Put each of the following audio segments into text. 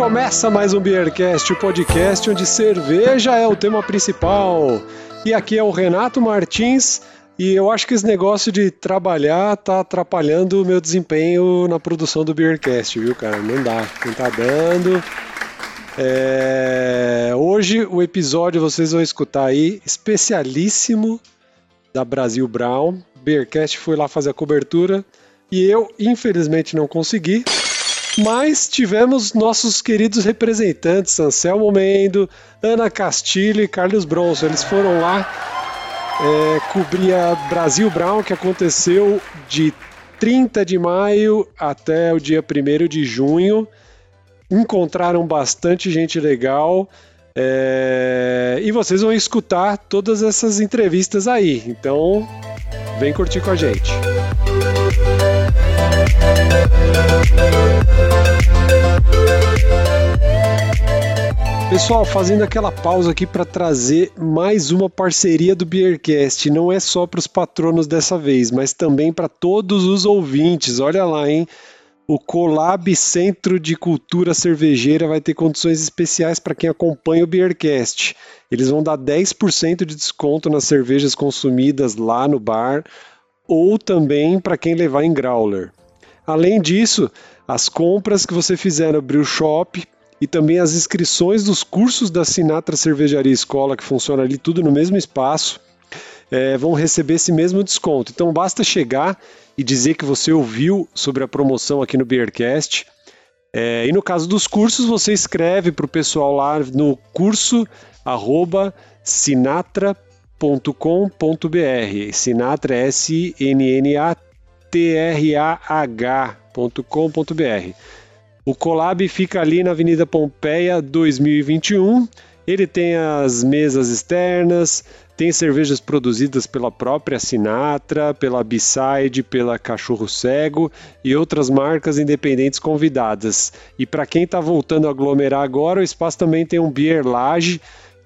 Começa mais um Beercast, o podcast onde cerveja é o tema principal. E aqui é o Renato Martins e eu acho que esse negócio de trabalhar tá atrapalhando o meu desempenho na produção do Beercast, viu, cara? Não dá, não tá dando. É... Hoje o episódio vocês vão escutar aí, especialíssimo da Brasil Brown. Beercast foi lá fazer a cobertura e eu, infelizmente, não consegui. Mas tivemos nossos queridos representantes, Anselmo Mendo, Ana Castilho e Carlos Bronson. Eles foram lá é, cobrir a Brasil Brown, que aconteceu de 30 de maio até o dia 1 de junho. Encontraram bastante gente legal. É, e vocês vão escutar todas essas entrevistas aí. Então, vem curtir com a gente. Pessoal, fazendo aquela pausa aqui para trazer mais uma parceria do Beercast. Não é só para os patronos dessa vez, mas também para todos os ouvintes. Olha lá, hein? O Colab Centro de Cultura Cervejeira vai ter condições especiais para quem acompanha o Beercast. Eles vão dar 10% de desconto nas cervejas consumidas lá no bar ou também para quem levar em growler. Além disso, as compras que você fizer no Brew Shop e também as inscrições dos cursos da Sinatra Cervejaria Escola, que funciona ali tudo no mesmo espaço, é, vão receber esse mesmo desconto. Então basta chegar e dizer que você ouviu sobre a promoção aqui no Beercast. É, e no caso dos cursos, você escreve para o pessoal lá no curso arroba sinatra.com.br. Sinatra S-N-N-A-T-R-A-H.com.br. O Colab fica ali na Avenida Pompeia 2021. Ele tem as mesas externas, tem cervejas produzidas pela própria Sinatra, pela B-Side, pela Cachorro Cego e outras marcas independentes convidadas. E para quem está voltando a aglomerar agora, o espaço também tem um Beer Lage,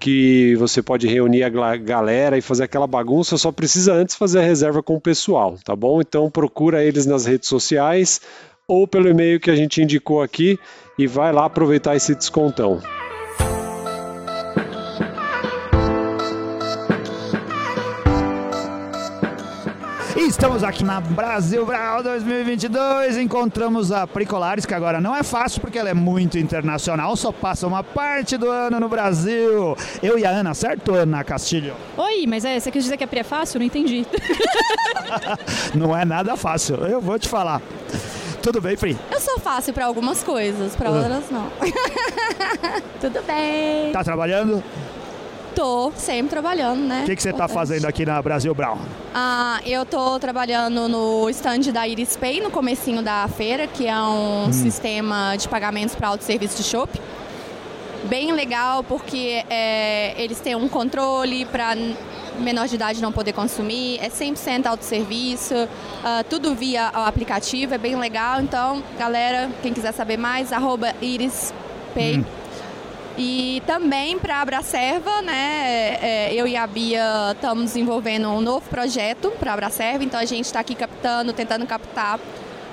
que você pode reunir a galera e fazer aquela bagunça, só precisa antes fazer a reserva com o pessoal, tá bom? Então procura eles nas redes sociais ou pelo e-mail que a gente indicou aqui e vai lá aproveitar esse descontão. Estamos aqui na Brasil Brau 2022. Encontramos a Pricolares, que agora não é fácil porque ela é muito internacional, só passa uma parte do ano no Brasil. Eu e a Ana, certo, Ana Castilho? Oi, mas é, você quis dizer que a Pri é fácil? Não entendi. não é nada fácil, eu vou te falar. Tudo bem, Pri? Eu sou fácil para algumas coisas, para ah. outras não. Tudo bem. Tá trabalhando? Tô sempre trabalhando, né? O que, que você está fazendo aqui na Brasil Brown? Ah, eu tô trabalhando no stand da Iris Pay, no comecinho da feira, que é um hum. sistema de pagamentos para autosserviço de shopping. Bem legal, porque é, eles têm um controle para menor de idade não poder consumir, é 100% autosserviço, uh, tudo via o aplicativo, é bem legal. Então, galera, quem quiser saber mais, arroba irispay. Hum. E também para a Abracerva, né, é, eu e a Bia estamos desenvolvendo um novo projeto para a Abracerva, então a gente está aqui captando, tentando captar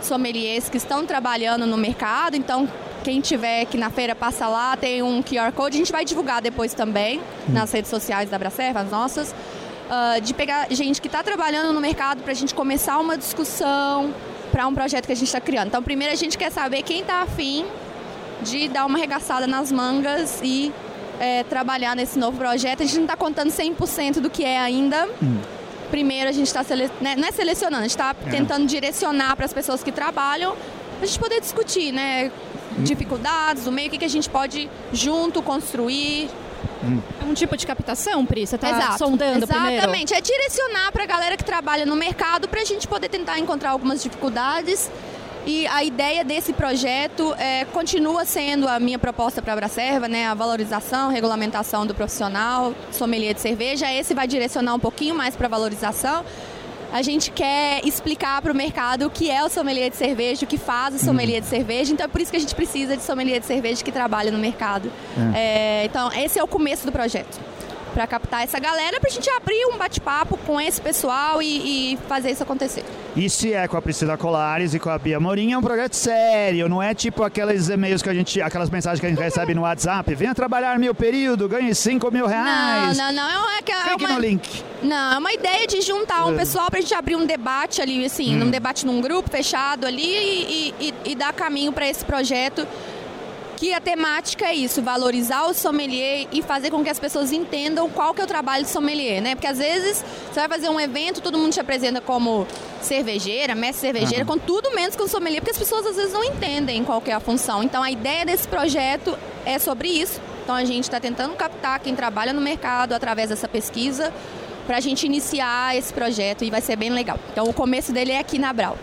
sommeliers que estão trabalhando no mercado, então quem tiver aqui na feira passa lá, tem um QR Code, a gente vai divulgar depois também hum. nas redes sociais da Abracerva, as nossas, uh, de pegar gente que está trabalhando no mercado para a gente começar uma discussão para um projeto que a gente está criando. Então, primeiro a gente quer saber quem está afim de dar uma arregaçada nas mangas e é, trabalhar nesse novo projeto. A gente não está contando 100% do que é ainda. Hum. Primeiro a gente está sele... né? não é selecionando, a gente está é. tentando direcionar para as pessoas que trabalham, a gente poder discutir, né? Hum. Dificuldades do meio, o que, que a gente pode junto construir, é um tipo de captação, Pri? Você está sondando Exatamente. primeiro? Exatamente. É direcionar para a galera que trabalha no mercado para a gente poder tentar encontrar algumas dificuldades. E a ideia desse projeto é, continua sendo a minha proposta para a Abracerva, né? A valorização, regulamentação do profissional, sommelier de cerveja. Esse vai direcionar um pouquinho mais para a valorização a gente quer explicar para o mercado o que é o sommelier de cerveja, o que faz o uhum. sommelier uhum. de cerveja. Então é por isso que a gente precisa de sommelier de cerveja que trabalha no mercado. É. É, então esse é o começo do projeto. Para captar essa galera, para a gente abrir um bate-papo com esse pessoal e, e, fazer isso acontecer. E se é com a Priscila Colares e com a Bia Morim, é um projeto sério, não é tipo aqueles e-mails que a gente, aquelas mensagens que a gente recebe no WhatsApp, venha trabalhar meu período, ganhe 5 mil reais. Não, não, não, é que é uma, no link. Não, é uma ideia de juntar um É. pessoal pra gente abrir um debate ali, assim, Hum. um debate num grupo fechado ali e, e- e dar caminho para esse projeto. Que a temática é isso, valorizar o sommelier e fazer com que as pessoas entendam qual que é o trabalho de sommelier, né? Porque às vezes você vai fazer um evento, todo mundo te apresenta como cervejeira, mestre cervejeira, com tudo menos com sommelier, porque as pessoas às vezes não entendem qual que é a função. Então a ideia desse projeto é sobre isso. Então a gente está tentando captar quem trabalha no mercado através dessa pesquisa para a gente iniciar esse projeto e vai ser bem legal. Então o começo dele é aqui na Brau.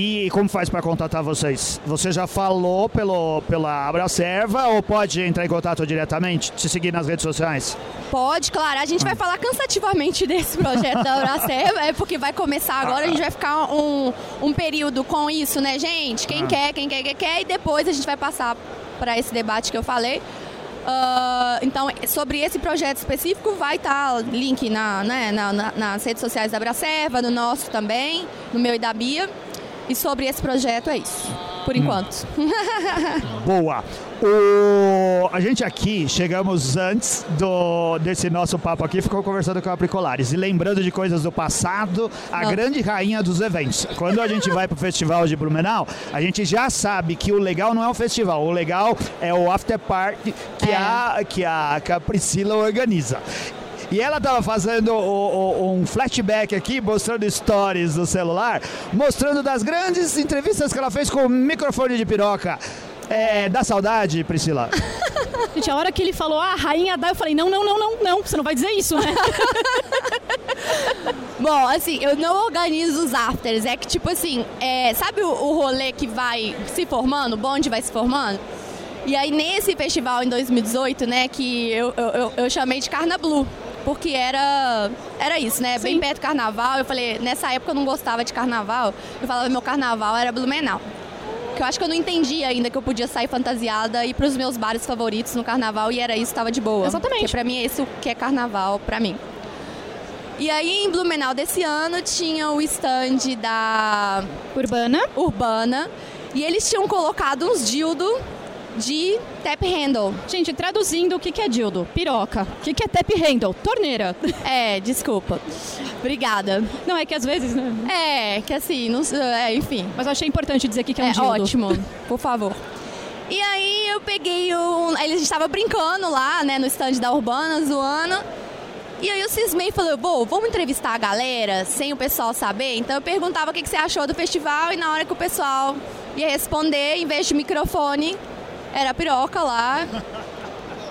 E como faz para contatar vocês? Você já falou pelo, pela Abracerva ou pode entrar em contato diretamente, te seguir nas redes sociais? Pode, claro. A gente vai falar cansativamente desse projeto da Uraceva, é porque vai começar agora, a gente vai ficar um, um período com isso, né, gente? Quem quer, quem quer, quem quer, e depois a gente vai passar para esse debate que eu falei. Ah, então, sobre esse projeto específico, vai estar link na, né, na- na- nas redes sociais da Abracerva, no nosso também, no meu e da Bia. E sobre esse projeto é isso, por enquanto. Boa. O... A gente aqui chegamos antes do... desse nosso papo aqui, ficou conversando com a Pricolares e lembrando de coisas do passado, a Não. grande rainha dos eventos. Quando a gente vai pro festival de Blumenau, a gente já sabe que o legal não é o festival, o legal é o after party que, É. a, que, a, que a Priscila organiza. E ela tava fazendo o- o- um flashback aqui, mostrando stories do celular, mostrando das grandes entrevistas que ela fez com o microfone de piroca. É, dá saudade, Priscila? Gente, a hora que ele falou, ah, rainha da, eu falei, não, não, não, não, não, você não vai dizer isso, né? Bom, assim, eu não organizo os afters. É que, tipo assim, é, sabe o, o rolê que vai se formando, o bonde vai se formando? E aí, nesse festival em 2018, né, que eu, eu, eu- eu chamei de Carna Blue. Porque era, era isso, né? Bem Sim. perto do carnaval. Eu falei, nessa época eu não gostava de carnaval. Eu falava, meu carnaval era Blumenau. Que eu acho que eu não entendi ainda que eu podia sair fantasiada e ir pros meus bares favoritos no carnaval e era isso, tava de boa. Exatamente. Porque pra mim é isso que é carnaval pra mim. E aí em Blumenau desse ano tinha o stand da Urbana. Urbana e eles tinham colocado uns dildo de tap handle. Gente, traduzindo, o que que é dildo? Piroca. O que que é tap handle? Torneira. É, desculpa. Obrigada. Não, é que às vezes, né? É, que assim, não, é, enfim. Mas eu achei importante dizer que que é um É dildo. ótimo, por favor. E aí eu peguei um. Aí Eles estavam brincando lá, né, no stand da Urbana, zoando. E aí eu cismei e falei, pô, vamos entrevistar a galera sem o pessoal saber? Então eu perguntava o que, que você achou do festival e na hora que o pessoal ia responder, em vez de microfone, era a piroca lá.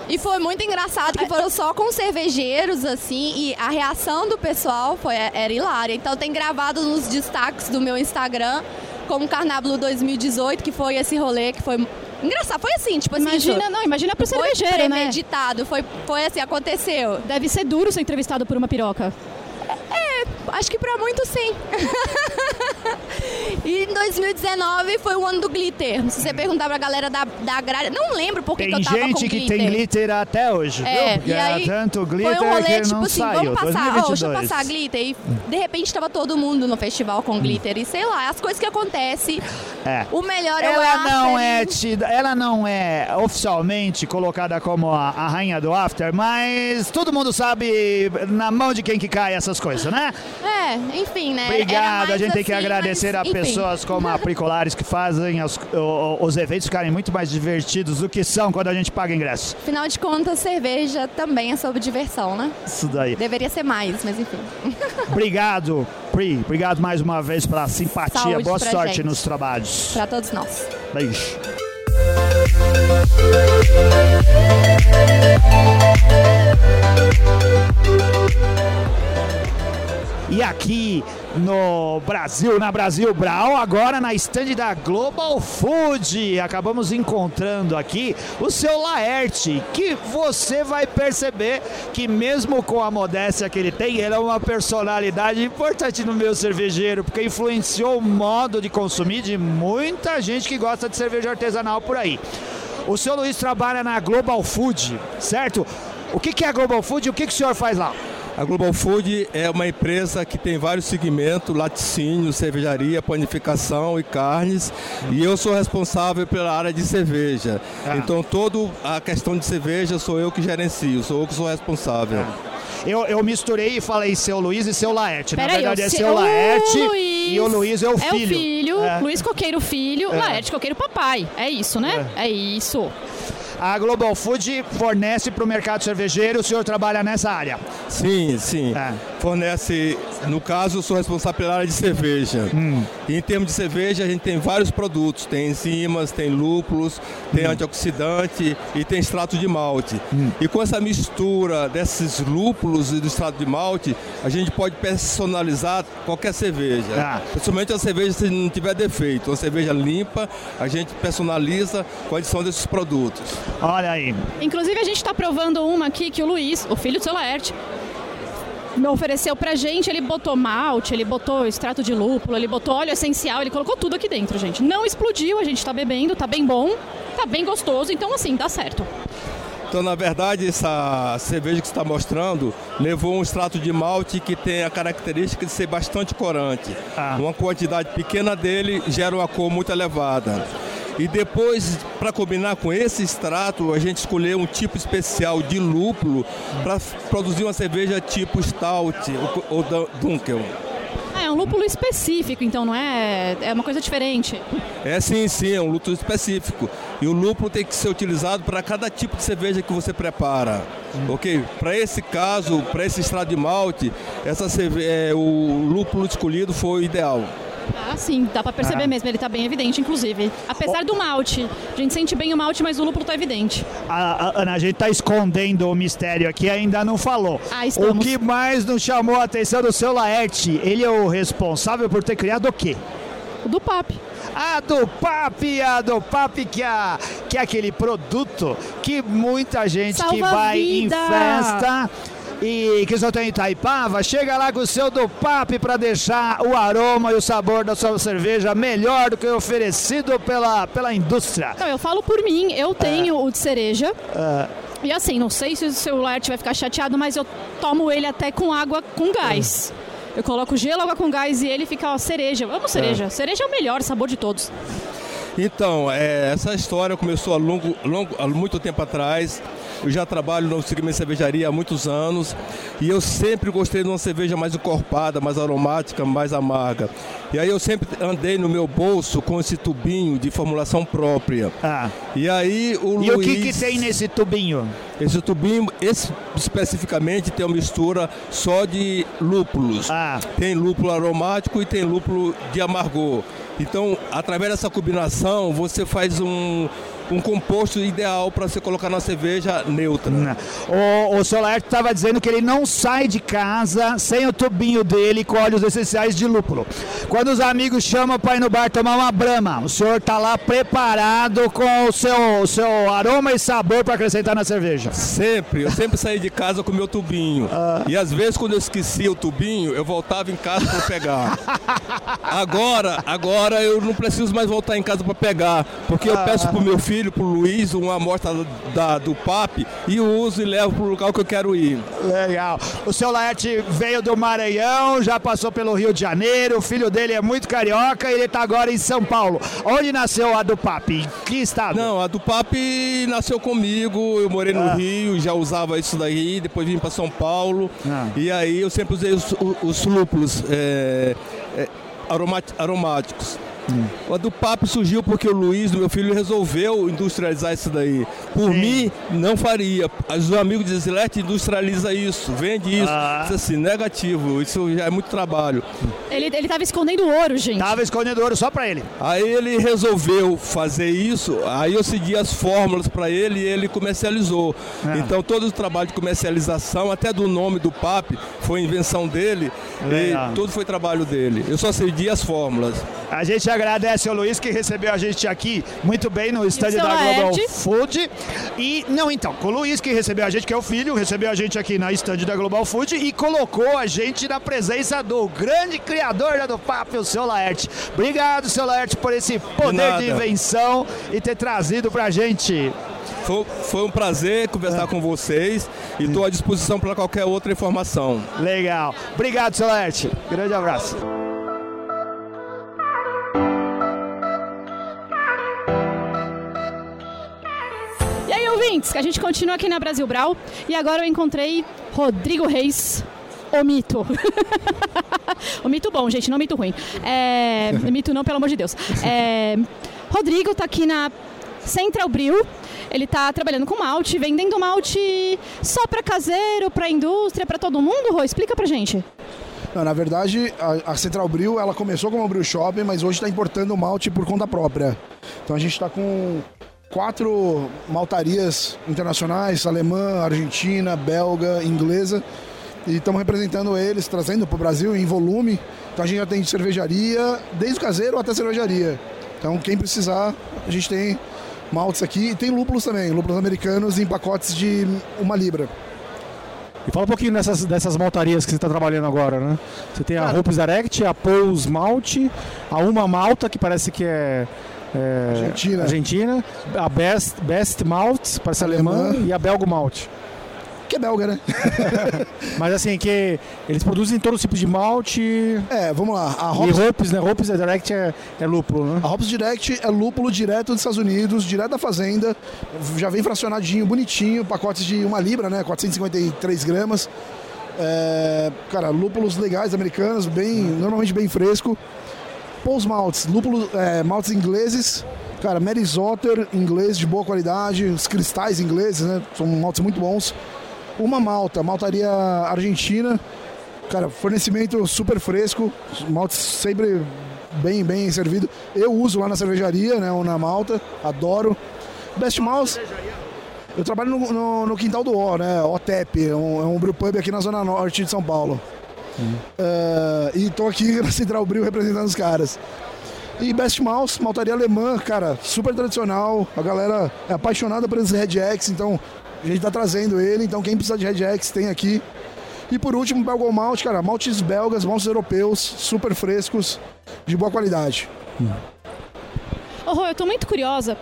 E foi muito engraçado que foram só com cervejeiros, assim, e a reação do pessoal foi, era hilária. Então tem gravado nos destaques do meu Instagram, como Carnablu 2018, que foi esse rolê que foi engraçado. Foi assim, tipo assim, Imagina, não, imagina pro foi cervejeiro, né? premeditado, foi, foi assim, aconteceu. Deve ser duro ser entrevistado por uma piroca. Acho que pra muitos sim. e em 2019 foi o ano do glitter. Se você perguntar pra galera da, da agrária, não lembro por que que Tem eu tava com gente que glitter. tem glitter até hoje, É, viu? Porque e aí tanto glitter foi um rolê, que tipo não assim, saiu. vamos passar, 2022. deixa eu passar glitter. E de repente tava todo mundo no festival com glitter. E sei lá, as coisas que acontecem. É. O melhor é o Ela não after é tida, ela não é oficialmente colocada como a, a rainha do after, mas todo mundo sabe na mão de quem que cai essas coisas, né? É, enfim, né? Obrigado, a gente tem que assim, agradecer mas, a enfim. pessoas como a Pricolares que fazem os, os eventos ficarem muito mais divertidos do que são quando a gente paga ingresso. Afinal de contas, cerveja também é sobre diversão, né? Isso daí. Deveria ser mais, mas enfim. Obrigado, Pri. Obrigado mais uma vez pela simpatia. Saúde Boa sorte gente. nos trabalhos. Pra todos nós. Beijo. E aqui no Brasil, na Brasil Brau, agora na estande da Global Food, acabamos encontrando aqui o seu Laerte, que você vai perceber que mesmo com a modéstia que ele tem, ele é uma personalidade importante no meio cervejeiro, porque influenciou o modo de consumir de muita gente que gosta de cerveja artesanal por aí. O seu Luiz trabalha na Global Food, certo? O que, é a Global Food e o que o senhor faz lá? A Global Food é uma empresa que tem vários segmentos, laticínio, cervejaria, panificação e carnes, e eu sou responsável pela área de cerveja. Ah. Então toda a questão de cerveja sou eu que gerencio, sou eu que sou responsável. Eu, eu misturei e falei seu Luiz e seu Laerte. Na Peraí, verdade o é se- seu Laerte Luiz e o Luiz é o É o filho. filho, É. Luiz Coqueiro filho, Laerte Coqueiro papai. É isso, né? É, isso. A Global Food fornece para o mercado cervejeiro, o senhor trabalha nessa área. Sim, sim. É. Fornece, no caso, eu sou responsável pela área de cerveja. Hum. E em termos de cerveja, a gente tem vários produtos. Tem enzimas, tem lúpulos, tem Hum. antioxidante e tem extrato de malte. E com essa mistura desses lúpulos e do extrato de malte, a gente pode personalizar qualquer cerveja. Ah. Principalmente a cerveja se não tiver defeito. Uma cerveja limpa, a gente personaliza com a adição desses produtos. Olha aí. Inclusive, a gente tá provando uma aqui que o Luiz, o filho do seu Laerte, me ofereceu pra gente. Ele botou malte, ele botou extrato de lúpulo, ele botou óleo essencial, ele colocou tudo aqui dentro, gente. Não explodiu, a gente tá bebendo, tá bem bom, tá bem gostoso, então assim, dá certo. Então, na verdade, essa cerveja que você está mostrando levou um extrato de malte que tem a característica de ser bastante corante. Ah. Uma quantidade pequena dele gera uma cor muito elevada. E depois, para combinar com esse extrato, a gente escolheu um tipo especial de lúpulo para produzir uma cerveja tipo Stout ou- ou Dun- Dunkel. Ah, É um lúpulo específico, então não é. É uma coisa diferente. É sim, sim, é um lúpulo específico. E o lúpulo tem que ser utilizado para cada tipo de cerveja que você prepara. Ok? Para esse caso, para esse extrato de malte, essa cerve- é, o lúpulo escolhido foi o ideal. Ah, sim, dá pra perceber Ah. mesmo, ele tá bem evidente, inclusive. Apesar do malte. A gente sente bem o malte, mas o lúpulo tá evidente. A, a- Ana, a gente tá escondendo o mistério aqui, ainda não falou. Ah. O que mais nos chamou a atenção do seu Laerte? Ele é o responsável por ter criado o quê? O do PAP. A do PAP, a do PAP, que é, que é aquele produto que muita gente que Salva a vai em vida. festa e que só tem Itaipava, chega lá com o seu do PAP para deixar o aroma e o sabor da sua cerveja melhor do que oferecido pela, pela indústria. Não, eu falo por mim, eu tenho o de cereja. Ah, E assim, não sei se o celular vai ficar chateado, mas eu tomo ele até com água com gás. Eu coloco gelo, água com gás e ele fica ó, cereja. Vamos cereja. Cereja é o melhor sabor de todos. Então, é, essa história começou há, longo, longo- há muito tempo atrás. Eu já trabalho no segmento de cervejaria há muitos anos e eu sempre gostei de uma cerveja mais encorpada, mais aromática, mais amarga. E aí eu sempre andei no meu bolso com esse tubinho de formulação própria. ah. E aí o E o Luiz, que, que tem nesse tubinho? Esse tubinho, esse, especificamente, tem uma mistura só de lúpulos. Ah. Tem lúpulo aromático e tem lúpulo de amargor. Então, através dessa combinação, você faz um, um composto ideal para você colocar na cerveja neutra. O, o seu Laerte estava dizendo que ele não sai de casa sem o tubinho dele com óleos essenciais de lúpulo. Quando os amigos chamam para ir no bar tomar uma brama, o senhor está lá preparado com o seu, o seu aroma e sabor para acrescentar na cerveja. Sempre, eu sempre saí de casa com meu tubinho. E às vezes quando eu esquecia o tubinho, eu voltava em casa para pegar. Agora, agora eu não preciso mais voltar em casa para pegar, porque eu peço pro meu filho, pro Luiz, uma amostra da, do PAP e uso e levo pro local que eu quero ir. Legal. O seu Laerte veio do Maranhão, já passou pelo Rio de Janeiro, o filho dele é muito carioca e ele está agora em São Paulo. Onde nasceu a do Papi? Em que estado? Não, a do PAP nasceu comigo, eu morei no Rio, já usava isso daí, depois vim para São Paulo. Ah. E aí eu sempre usei os, os lúpulos é, é, aromati- aromáticos. A do PAP surgiu porque o Luiz, meu filho, resolveu industrializar isso daí. Por mim, não faria. Os amigos de Zilete industrializa isso, vende isso. Ah. Isso assim, negativo. Isso já é muito trabalho. Ele, ele tava escondendo ouro, gente. Tava escondendo ouro só para ele. Aí ele resolveu fazer isso, aí eu segui as fórmulas para ele e ele comercializou. Ah. Então todo o trabalho de comercialização, até do nome do PAP, foi invenção dele Legal. e tudo foi trabalho dele. Eu só segui as fórmulas. A gente agradece ao Luiz que recebeu a gente aqui muito bem no stand seu da Global Laerte. Food. E, não, então, com o Luiz que recebeu a gente, que é o filho, recebeu a gente aqui na stand da Global Food e colocou a gente na presença do grande criador da do Papo, o seu Laerte. Obrigado, seu Laerte, por esse poder de, nada. invenção e ter trazido pra gente. Foi, foi um prazer conversar com vocês e estou à disposição para qualquer outra informação. Legal. Obrigado, Celeste. Grande abraço. Ouvintes, a gente continua aqui na Brasil Brau e agora eu encontrei Rodrigo Reis, o mito. o mito bom, gente, não mito ruim. É, mito não, pelo amor de Deus. É, Rodrigo tá aqui na Central Brew. Ele tá trabalhando com malte, vendendo malte só para caseiro, para indústria, para todo mundo, Rô? Explica pra gente. Não, na verdade, a, a Central Brew, ela começou como brew shop, mas hoje está importando malte por conta própria. Então a gente está com quatro maltarias internacionais, alemã, argentina, belga, inglesa, e estamos representando eles, trazendo para o Brasil em volume. Então a gente já tem de cervejaria, desde o caseiro até cervejaria. Então quem precisar, a gente tem maltes aqui e tem lúpulos também, lúpulos americanos em pacotes de uma libra. E fala um pouquinho dessas, dessas maltarias que você está trabalhando agora, né? Você tem a Hopes Direct, a Pous Malte, a Uma Malta, que parece que é, é Argentina. Argentina, a Best, Best Malt, parece alemã, Alemã. e a Belgo Malt. Que é belga, né? Mas assim, que eles produzem todo tipo de malte É, vamos lá. A e Hops, né? Hopes Direct é, é lúpulo, né? a Hops Direct é lúpulo direto dos Estados Unidos, direto da fazenda. Já vem fracionadinho, bonitinho, pacotes de uma libra, né? 453 gramas. É, cara, lúpulos legais americanos, bem, normalmente bem fresco. Pous maltes, lúpulos, é, maltes ingleses. Cara, Mary Zotter, inglês de boa qualidade, os cristais ingleses, né? São maltes muito bons. Uma malta, maltaria argentina. Cara, fornecimento super fresco, maltes sempre bem, bem servido. Eu uso lá na cervejaria, né? Ou na malta, adoro. Best Mouse. Eu trabalho no, no- no quintal do O, né? OTEP, é um, é um brewpub aqui na zona norte de São Paulo. É, e tô aqui na Central Brew representando os caras. E Best Mouse, maltaria alemã, cara, super tradicional. A galera é apaixonada por esses Red X, então a gente tá trazendo ele. Então quem precisa de Red X tem aqui. E por último, Belgo Malt, cara, maltes belgas, maltes europeus, super frescos, de boa qualidade. Ô, Rô, eu tô muito curiosa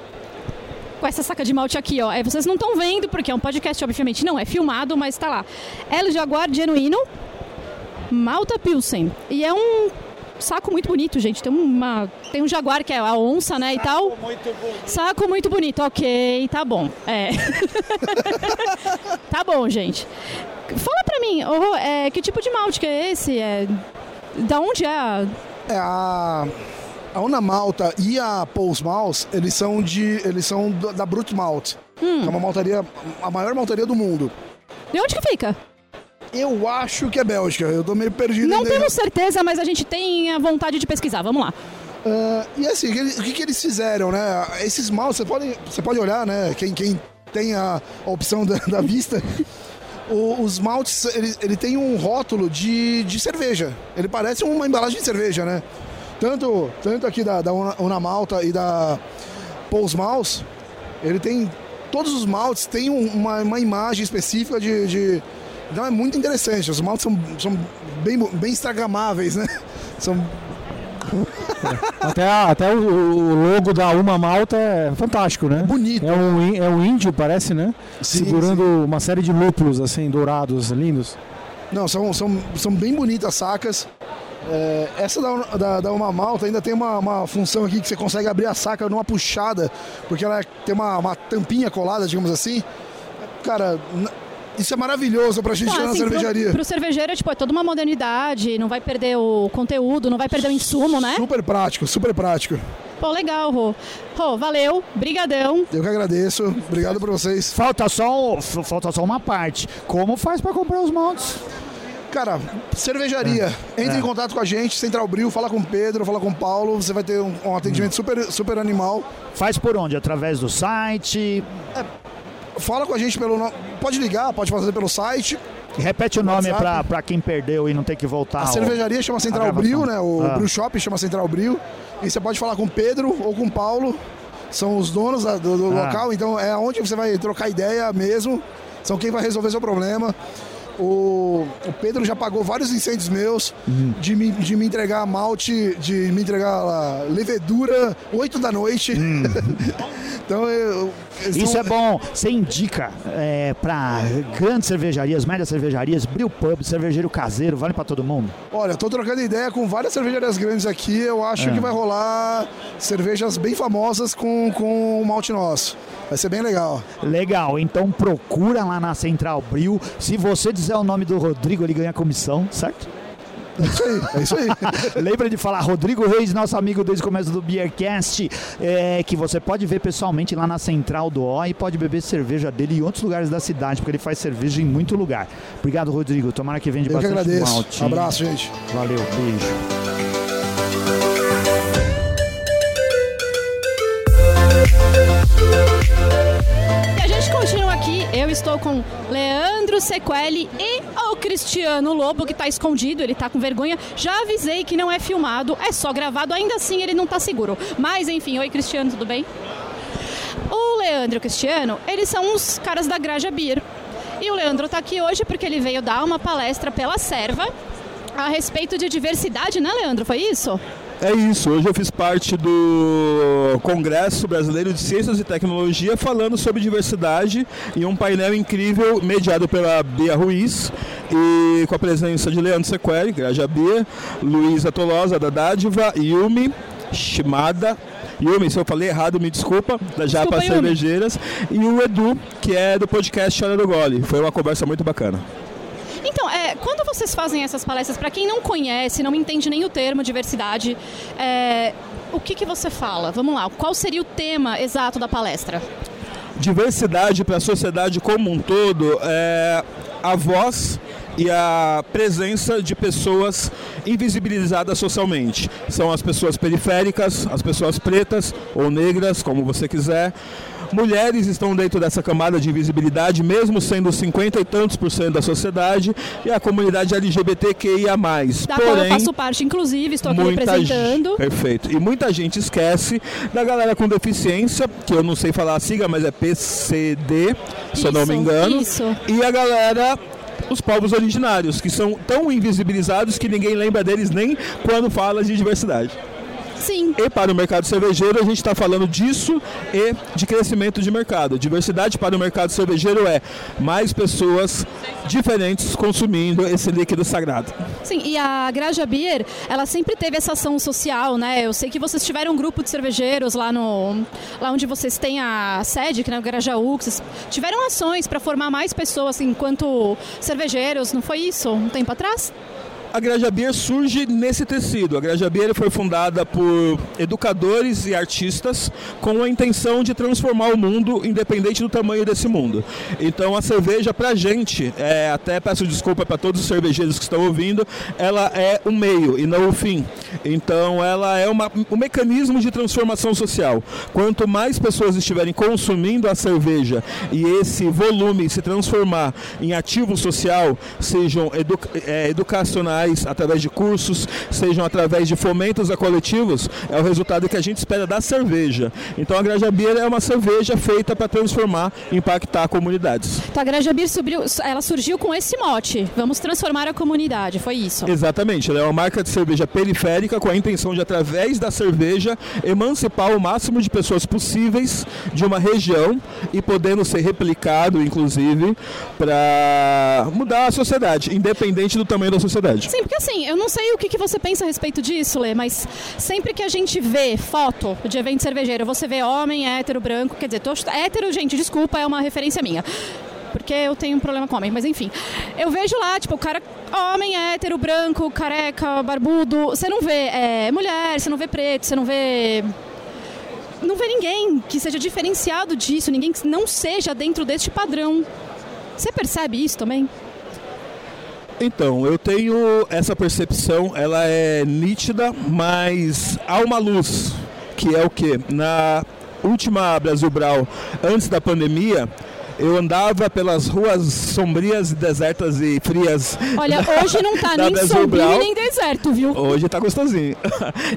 com essa saca de malte aqui, ó. É, vocês não estão vendo, porque é um podcast, obviamente não é filmado, mas tá lá. El Jaguar Genuíno, Malta Pilsen. E é um saco muito bonito, gente. Tem uma. Tem um jaguar que é a onça, né? e tal. Saco muito bonito, ok, tá bom. É. tá bom, gente. Fala pra mim, Rô, é, que tipo de malte que é esse? É, da onde é a. É, a, a Una Malta e a Pous Malt, eles são de. Eles são da Brut Malt. Hum. Que é uma maltaria, a maior maltaria do mundo. De onde que fica? Eu acho que é Bélgica, eu tô meio perdido Não temos certeza, mas a gente tem a vontade de pesquisar. Vamos lá. Ah, e assim, o que, que eles fizeram, né? Esses maltes, você pode, você pode olhar, né? Quem, quem tem a, a opção da, da vista. o- os maltes, ele, ele tem um rótulo de, de cerveja. Ele parece uma embalagem de cerveja, né? Tanto, tanto aqui da, da Una, Malta e da Pous ele tem... Todos os maltes têm um- uma, uma imagem específica de, de- Então é muito interessante. Os maltes são, são bem, bem instagramáveis, né? São Até, a- até o, logo da Uma Malta é fantástico, né? Bonito. É um, é um índio, parece, né? Sim, Segurando uma série de lúpulos, assim, dourados, lindos. Não, são, são, são bem bonitas sacas. É, essa da, da, da Uma Malta ainda tem uma, uma função aqui que você consegue abrir a saca numa puxada, porque ela tem uma, uma tampinha colada, digamos assim. Cara, isso é maravilhoso pra gente ir lá na cervejaria. Pro, pro cervejeiro, tipo, é toda uma modernidade, não vai perder o conteúdo, não vai perder o insumo, né? Super prático, super prático. Pô, legal, Rô. Rô, valeu, brigadão. Eu que agradeço. Obrigado por vocês. Falta só, falta só uma parte. Como faz pra comprar os maltes? Cara, cervejaria. Entre em contato com a gente, Central Bril, fala com o Pedro, fala com o Paulo. Você vai ter um, um atendimento super, super animal. Faz por onde? Através do site? Fala com a gente pelo. Pode ligar, pode fazer pelo site. Repete o nome pra quem perdeu e não ter que voltar. A cervejaria chama Central. Bril, né? O Ah. Brew Shop chama Central Bril. E você pode falar com o Pedro ou com o Paulo. São os donos do, do Ah. local, então é onde você vai trocar ideia mesmo. São quem vai resolver seu problema. O, o Pedro já pagou vários incêndios meus Hum. de, me, de me entregar malte, de me entregar lá, levedura 8 da noite. então eu. Isso tão- é bom. Você indica é, para grandes cervejarias, médias cervejarias, Bril Pub, cervejeiro caseiro, vale para todo mundo? Olha, eu tô trocando ideia com várias cervejarias grandes aqui. Eu acho É. que vai rolar cervejas bem famosas com, com o malte nosso. Vai ser bem legal. Legal, então procura lá na Central Bril. Se você dizer o nome do Rodrigo, ele ganha comissão, certo? É isso aí, é isso aí. Lembra de falar, Rodrigo Reis, nosso amigo desde o começo do Beercast, é, que você pode ver pessoalmente lá na Central do O e pode beber cerveja dele em outros lugares da cidade, porque ele faz cerveja em muito lugar. Obrigado, Rodrigo. Tomara que vende Eu que bastante agradeço. malte. Abraço, gente. Valeu, beijo. Eu estou com Leandro Sequeli e o Cristiano Lobo, que está escondido, ele está com vergonha. Já avisei que não é filmado, é só gravado, ainda assim ele não está seguro. Mas enfim, oi Cristiano, tudo bem? O Leandro e o Cristiano, eles são os caras da Graja Beer. E o Leandro está aqui hoje porque ele veio dar uma palestra pela Serva a respeito de diversidade, né, Leandro? Foi isso? É isso, hoje eu fiz parte do Congresso Brasileiro de Ciências e Tecnologia falando sobre diversidade e um painel incrível mediado pela Bia Ruiz e com a presença de Leandro Sequeri, Graja Bia, Luísa Tolosa da Dádiva, Yumi, Shimada, Yumi, se eu falei errado, me desculpa, da Japa Desculpa, Yumi. Cervejeiras, e o Edu, que é do podcast Chora do Gole. Foi uma conversa muito bacana. Então, é, quando vocês fazem essas palestras, para quem não conhece, não entende nem o termo diversidade, é, o que, que você fala? Vamos lá, qual seria o tema exato da palestra? diversidade para a sociedade como um todo é a voz e a presença de pessoas invisibilizadas socialmente. São as pessoas periféricas, as pessoas pretas ou negras, como você quiser. Mulheres estão dentro dessa camada de invisibilidade, mesmo sendo 50 e tantos por cento da sociedade, e a comunidade LGBTQIA+. Da qual eu faço parte, inclusive, estou aqui representando. ge- Perfeito. E muita gente esquece da galera com deficiência, que eu não sei falar a sigla, mas é PCD, se eu não me Isso, engano. isso. E a galera. Os povos originários, que são tão invisibilizados que ninguém lembra deles nem quando fala de diversidade. Sim. E para o mercado cervejeiro, a gente está falando disso e de crescimento de mercado. Diversidade para o mercado cervejeiro é mais pessoas diferentes consumindo esse líquido sagrado. Sim, e a Graja Beer, ela sempre teve essa ação social, né? Eu sei que vocês tiveram um grupo de cervejeiros lá no lá onde vocês têm a sede, que é na Grajaú, que vocês tiveram ações para formar mais pessoas enquanto cervejeiros, não foi isso? Um tempo atrás? A Graja Beer surge nesse tecido. A Graja Beer foi fundada por educadores e artistas com a intenção de transformar o mundo independente do tamanho desse mundo. Então a cerveja pra gente, é, até peço desculpa para todos os cervejeiros que estão ouvindo, ela é um meio e não o fim. Então ela é uma, um mecanismo de transformação social. Quanto mais pessoas estiverem consumindo a cerveja e esse volume se transformar em ativo social, sejam edu é, educacionais através de cursos, sejam através de fomentos a coletivos, é o resultado que a gente espera da cerveja. Então a Graja Beer é uma cerveja feita para transformar e impactar comunidades. Então a Graja Beer subiu, ela surgiu com esse mote. Vamos transformar a comunidade, foi isso. Exatamente, ela é uma marca de cerveja periférica com a intenção de, através da cerveja, emancipar o máximo de pessoas possíveis de uma região e podendo ser replicado, inclusive, para mudar a sociedade, independente do tamanho da sociedade. Sim, porque assim, eu não sei o que, que você pensa a respeito disso, Lê, mas sempre que a gente vê foto de evento cervejeiro, você vê homem, hétero, branco, quer dizer, tô, hétero, gente, desculpa, é uma referência minha. Porque eu tenho um problema com homem, mas enfim. Eu vejo lá, tipo, o cara, homem, hétero, branco, careca, barbudo. Você não vê é, mulher, você não vê preto, você não vê. Não vê ninguém que seja diferenciado disso, ninguém que não seja dentro deste padrão. Você percebe isso também? Então, eu tenho essa percepção, ela é nítida, mas há uma luz, que é o que? Na última Brasil Brau, antes da pandemia, eu andava pelas ruas sombrias, desertas e frias. Olha, hoje não tá nem sombrio nem deserto, viu? Hoje tá gostosinho.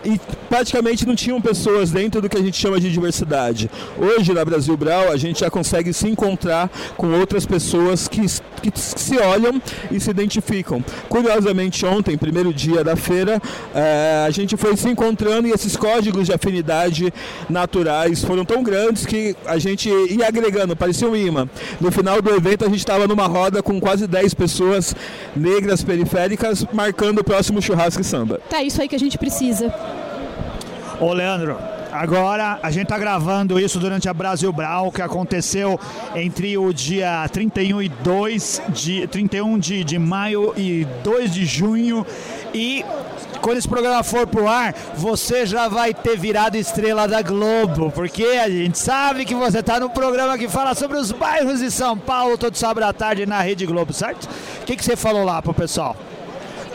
E praticamente não tinham pessoas dentro do que a gente chama de diversidade. Hoje na Brasil Brau a gente já consegue se encontrar com outras pessoas que, que se olham e se identificam. Curiosamente ontem, primeiro dia da feira, eh, a gente foi se encontrando e esses códigos de afinidade naturais foram tão grandes que a gente ia agregando, parecia um imã. No final do evento a gente estava numa roda com quase 10 pessoas negras periféricas marcando o próximo churrasco e samba. Tá, isso aí que a gente precisa. Ô, Leandro, agora a gente tá gravando isso durante a Brasil Brau, que aconteceu entre o dia 31 e 2 de 31 de, de maio e 2 de junho e quando esse programa for pro ar, você já vai ter virado estrela da Globo, porque a gente sabe que você tá no programa que fala sobre os bairros de São Paulo todo sábado à tarde na Rede Globo, certo? O que, que você falou lá pro pessoal?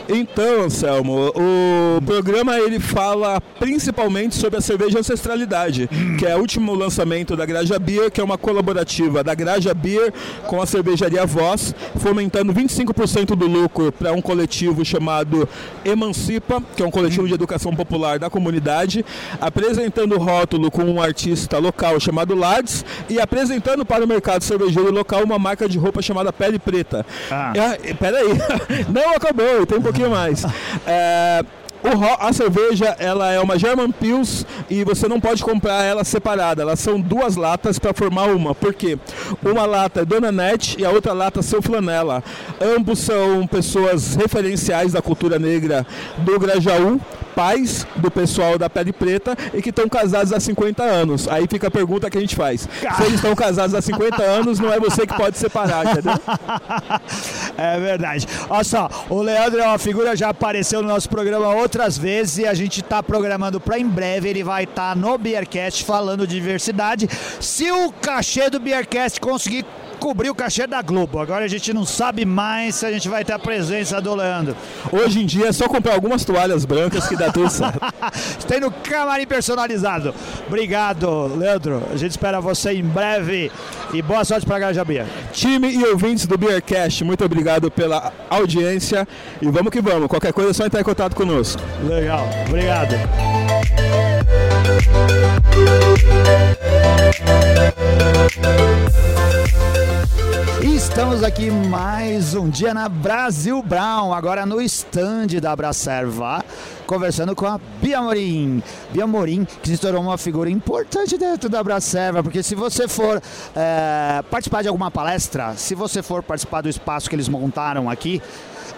Então, Anselmo, o programa ele fala principalmente sobre a cerveja ancestralidade, que é o último lançamento da Graja Beer, que é uma colaborativa da Graja Beer com a cervejaria Voz, fomentando 25% do lucro para um coletivo chamado Emancipa, que é um coletivo de educação popular da comunidade, apresentando o rótulo com um artista local chamado Lades e apresentando para o mercado cervejeiro local uma marca de roupa chamada Pele Preta. Ah. É, peraí, não acabou, tem um pouquinho mais. É, o a cerveja ela é uma German Pils e você não pode comprar ela separada. Elas são duas latas para formar uma. Por quê? Uma lata é Dona Net e a outra lata é Seu Flanela. Ambos são pessoas referenciais da cultura negra do Grajaú, pais do pessoal da Pele Preta e que estão casados há 50 anos. Aí fica a pergunta que a gente faz. Se eles estão casados há 50 anos, não é você que pode separar, entendeu? É verdade. Olha só, o Leandro é uma figura, já apareceu no nosso programa outras vezes e a gente está programando para em breve ele vai estar no Beercast falando de diversidade. Se o cachê do Beercast conseguir cobrir o cachê da Globo. Agora a gente não sabe mais se a gente vai ter a presença do Leandro. Hoje em dia é só comprar algumas toalhas brancas que dá tudo certo. Tem no camarim personalizado. Obrigado, Leandro. A gente espera você em breve e boa sorte para a Gajabia. Time e ouvintes do Beercast, muito obrigado pela audiência e vamos que vamos. Qualquer coisa é só entrar em contato conosco. Legal, obrigado. Estamos aqui mais um dia na Brasil Brown, agora no stand da Abracerva, conversando com a Bia Morim. Bia Morim, que se tornou uma figura importante dentro da Abracerva, porque se você for eh, participar de alguma palestra, se você for participar do espaço que eles montaram aqui,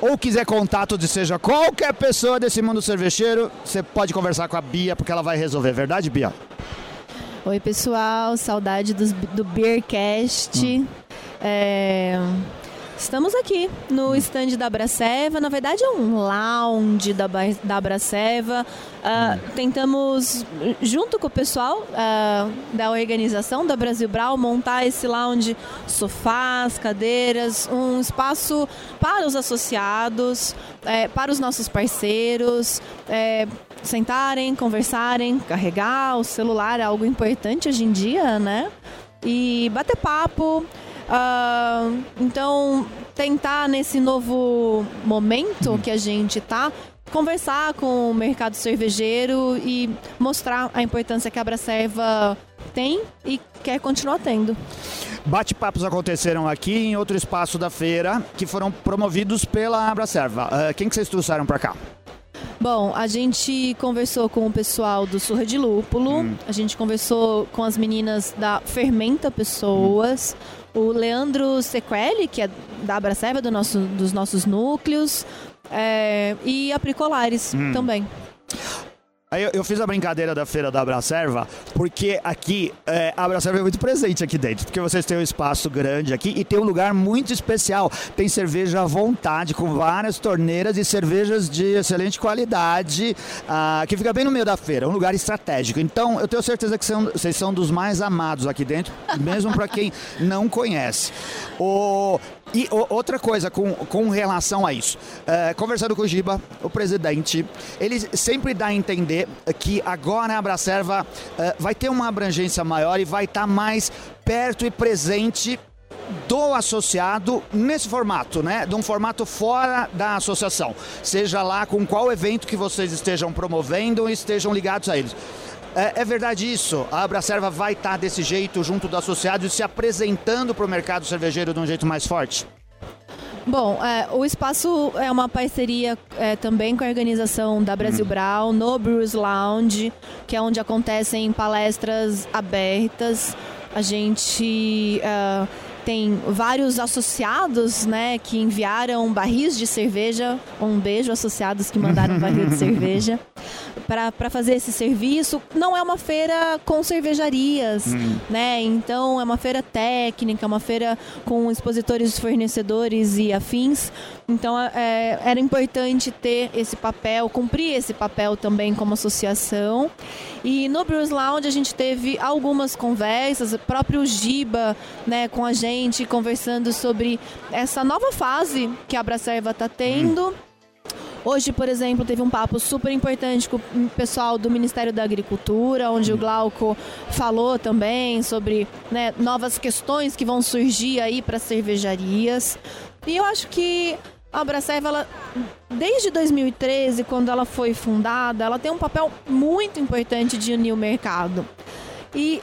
ou quiser contato de seja qualquer pessoa desse mundo cervejeiro, você pode conversar com a Bia, porque ela vai resolver. Verdade, Bia? Oi, pessoal, saudade dos- do Beercast. É, estamos aqui no stand da Braceva. Na verdade, é um lounge da, da Braceva. Ah, Tentamos, junto com o pessoal ah, da organização da Brasil Brau, montar esse lounge, sofás, cadeiras, um espaço para os associados, eh, para os nossos parceiros. eh, sentarem, conversarem, carregar o celular é algo importante hoje em dia, né? E bater papo. Ah, então, tentar nesse novo momento que a gente tá, conversar com o mercado cervejeiro e mostrar a importância que a Abracerva tem e quer continuar tendo. Bate-papos aconteceram aqui em outro espaço da feira, que foram promovidos pela Abracerva. Ah, quem que vocês trouxeram para cá? Bom, a gente conversou com o pessoal do Surra de Lúpulo, a gente conversou com as meninas da Fermenta Pessoas, o Leandro Sequeli, que é da Abracerva, do nosso, dos nossos núcleos, é, e a Pricolares também. Eu, eu fiz a brincadeira da feira da Abracerva, porque aqui é, a Abracerva é muito presente aqui dentro, porque vocês têm um espaço grande aqui e tem um lugar muito especial. Tem cerveja à vontade, com várias torneiras e cervejas de excelente qualidade, ah, que fica bem no meio da feira, um lugar estratégico. Então eu tenho certeza que são- vocês são dos mais amados aqui dentro, mesmo para quem não conhece. O, e o- outra coisa com, com relação a isso, é, conversando com o Giba, o presidente, ele sempre dá a entender que agora a Abracerva é, vai ter uma abrangência maior e vai estar mais perto e presente do associado nesse formato, né? De um formato fora da associação. Seja lá com qual evento que vocês estejam promovendo e estejam ligados a eles. É, é verdade isso? A Abracerva vai estar desse jeito junto do associado e se apresentando para o mercado cervejeiro de um jeito mais forte? Bom, é, o espaço é uma parceria é, também com a organização da Brasil Hum. Brau, no Brews Lounge, que é onde acontecem palestras abertas. A gente é, tem vários associados, né, que enviaram barris de cerveja. Um beijo, associados que mandaram barril de cerveja. Para fazer esse serviço, não é uma feira com cervejarias, né? Então é uma feira técnica, uma feira com expositores, fornecedores e afins. Então é, era importante ter esse papel, cumprir esse papel também como associação. E no Brews Lounge a gente teve algumas conversas, o próprio Giba, né, com a gente conversando sobre essa nova fase que a Abracerva está tendo. Hoje, por exemplo, teve um papo super importante com o pessoal do Ministério da Agricultura, onde o Glauco falou também sobre né, novas questões que vão surgir aí para cervejarias. E eu acho que a Abracerva, ela, desde 2013, quando ela foi fundada, ela tem um papel muito importante de unir o mercado. E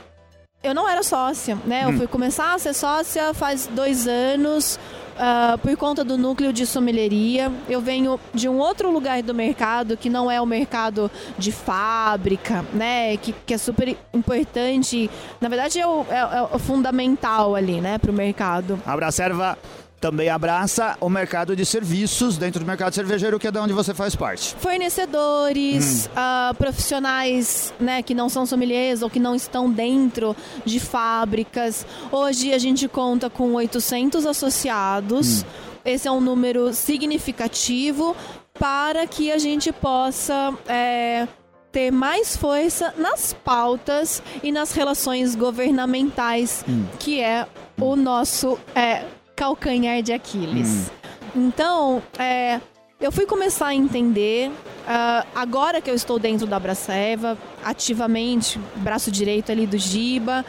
eu não era sócia, né? Eu fui começar a ser sócia faz dois anos. Ah, por conta do núcleo de sommelieria, eu venho de um outro lugar do mercado que não é o mercado de fábrica, né? Que, que é super importante. Na verdade, é o, é- é o fundamental ali, né, para o mercado. A Abracerva também abraça o mercado de serviços dentro do mercado cervejeiro, que é de onde você faz parte. fornecedores, ah, profissionais né, que não são sommeliers ou que não estão dentro de fábricas. Hoje a gente conta com 800 associados. Esse é um número significativo para que a gente possa é, ter mais força nas pautas e nas relações governamentais, que é o nosso é, calcanhar de Aquiles. Então, é, eu fui começar a entender, ah, agora que eu estou dentro da Abraceva, ativamente, braço direito ali do Giba,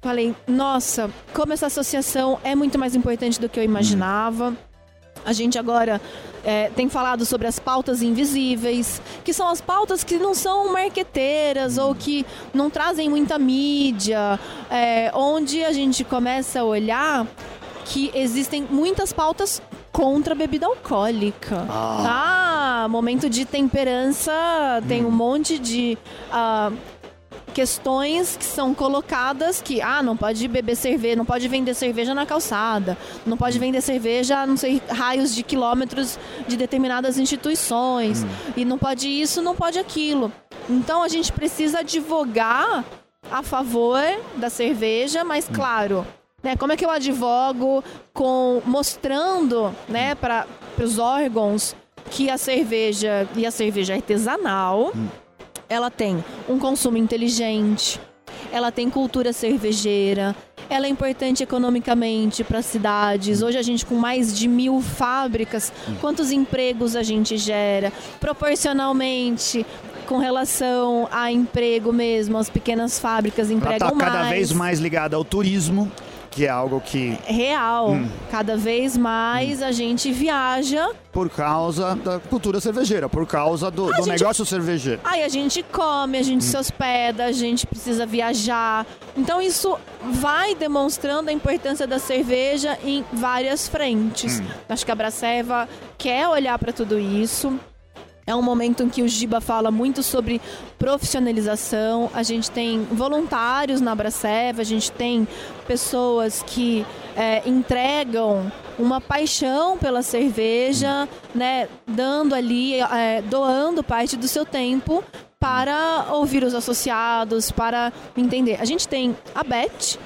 falei, nossa, como essa associação é muito mais importante do que eu imaginava. A gente agora é, tem falado sobre as pautas invisíveis, que são as pautas que não são marqueteiras ou que não trazem muita mídia, é, onde a gente começa a olhar que existem muitas pautas contra a bebida alcoólica. Ah, momento de temperança, tem um monte de ah, questões que são colocadas que, ah, não pode beber cerveja, não pode vender cerveja na calçada, não pode vender cerveja a não sei raios de quilômetros de determinadas instituições, e não pode isso, não pode aquilo. Então a gente precisa advogar a favor da cerveja, mas claro, né, como é que eu advogo com mostrando, né, para os órgãos que a cerveja e a cerveja artesanal ela tem um consumo inteligente, ela tem cultura cervejeira, ela é importante economicamente para as cidades. Hoje a gente com mais de mil fábricas, quantos empregos a gente gera? Proporcionalmente com relação a emprego mesmo, as pequenas fábricas Ela empregam está cada mais. vez mais ligada ao turismo, que é algo que, real. Cada vez mais a gente viaja por causa da cultura cervejeira, por causa do, do gente- negócio cervejeiro. Aí a gente come, a gente se hospeda, a gente precisa viajar. Então isso vai demonstrando a importância da cerveja em várias frentes. Acho que a Braceva quer olhar para tudo isso. É um momento em que o Giba fala muito sobre profissionalização. A gente tem voluntários na Braceva, a gente tem pessoas que é, entregam uma paixão pela cerveja, né, dando ali, é, doando parte do seu tempo para ouvir os associados, para entender. A gente tem a Beth,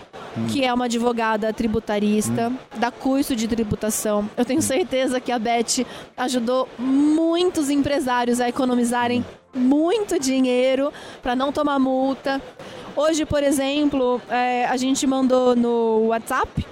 que é uma advogada tributarista, dá curso de tributação. Eu tenho certeza que a Beth ajudou muitos empresários a economizarem muito dinheiro para não tomar multa. Hoje, por exemplo, é, a gente mandou no WhatsApp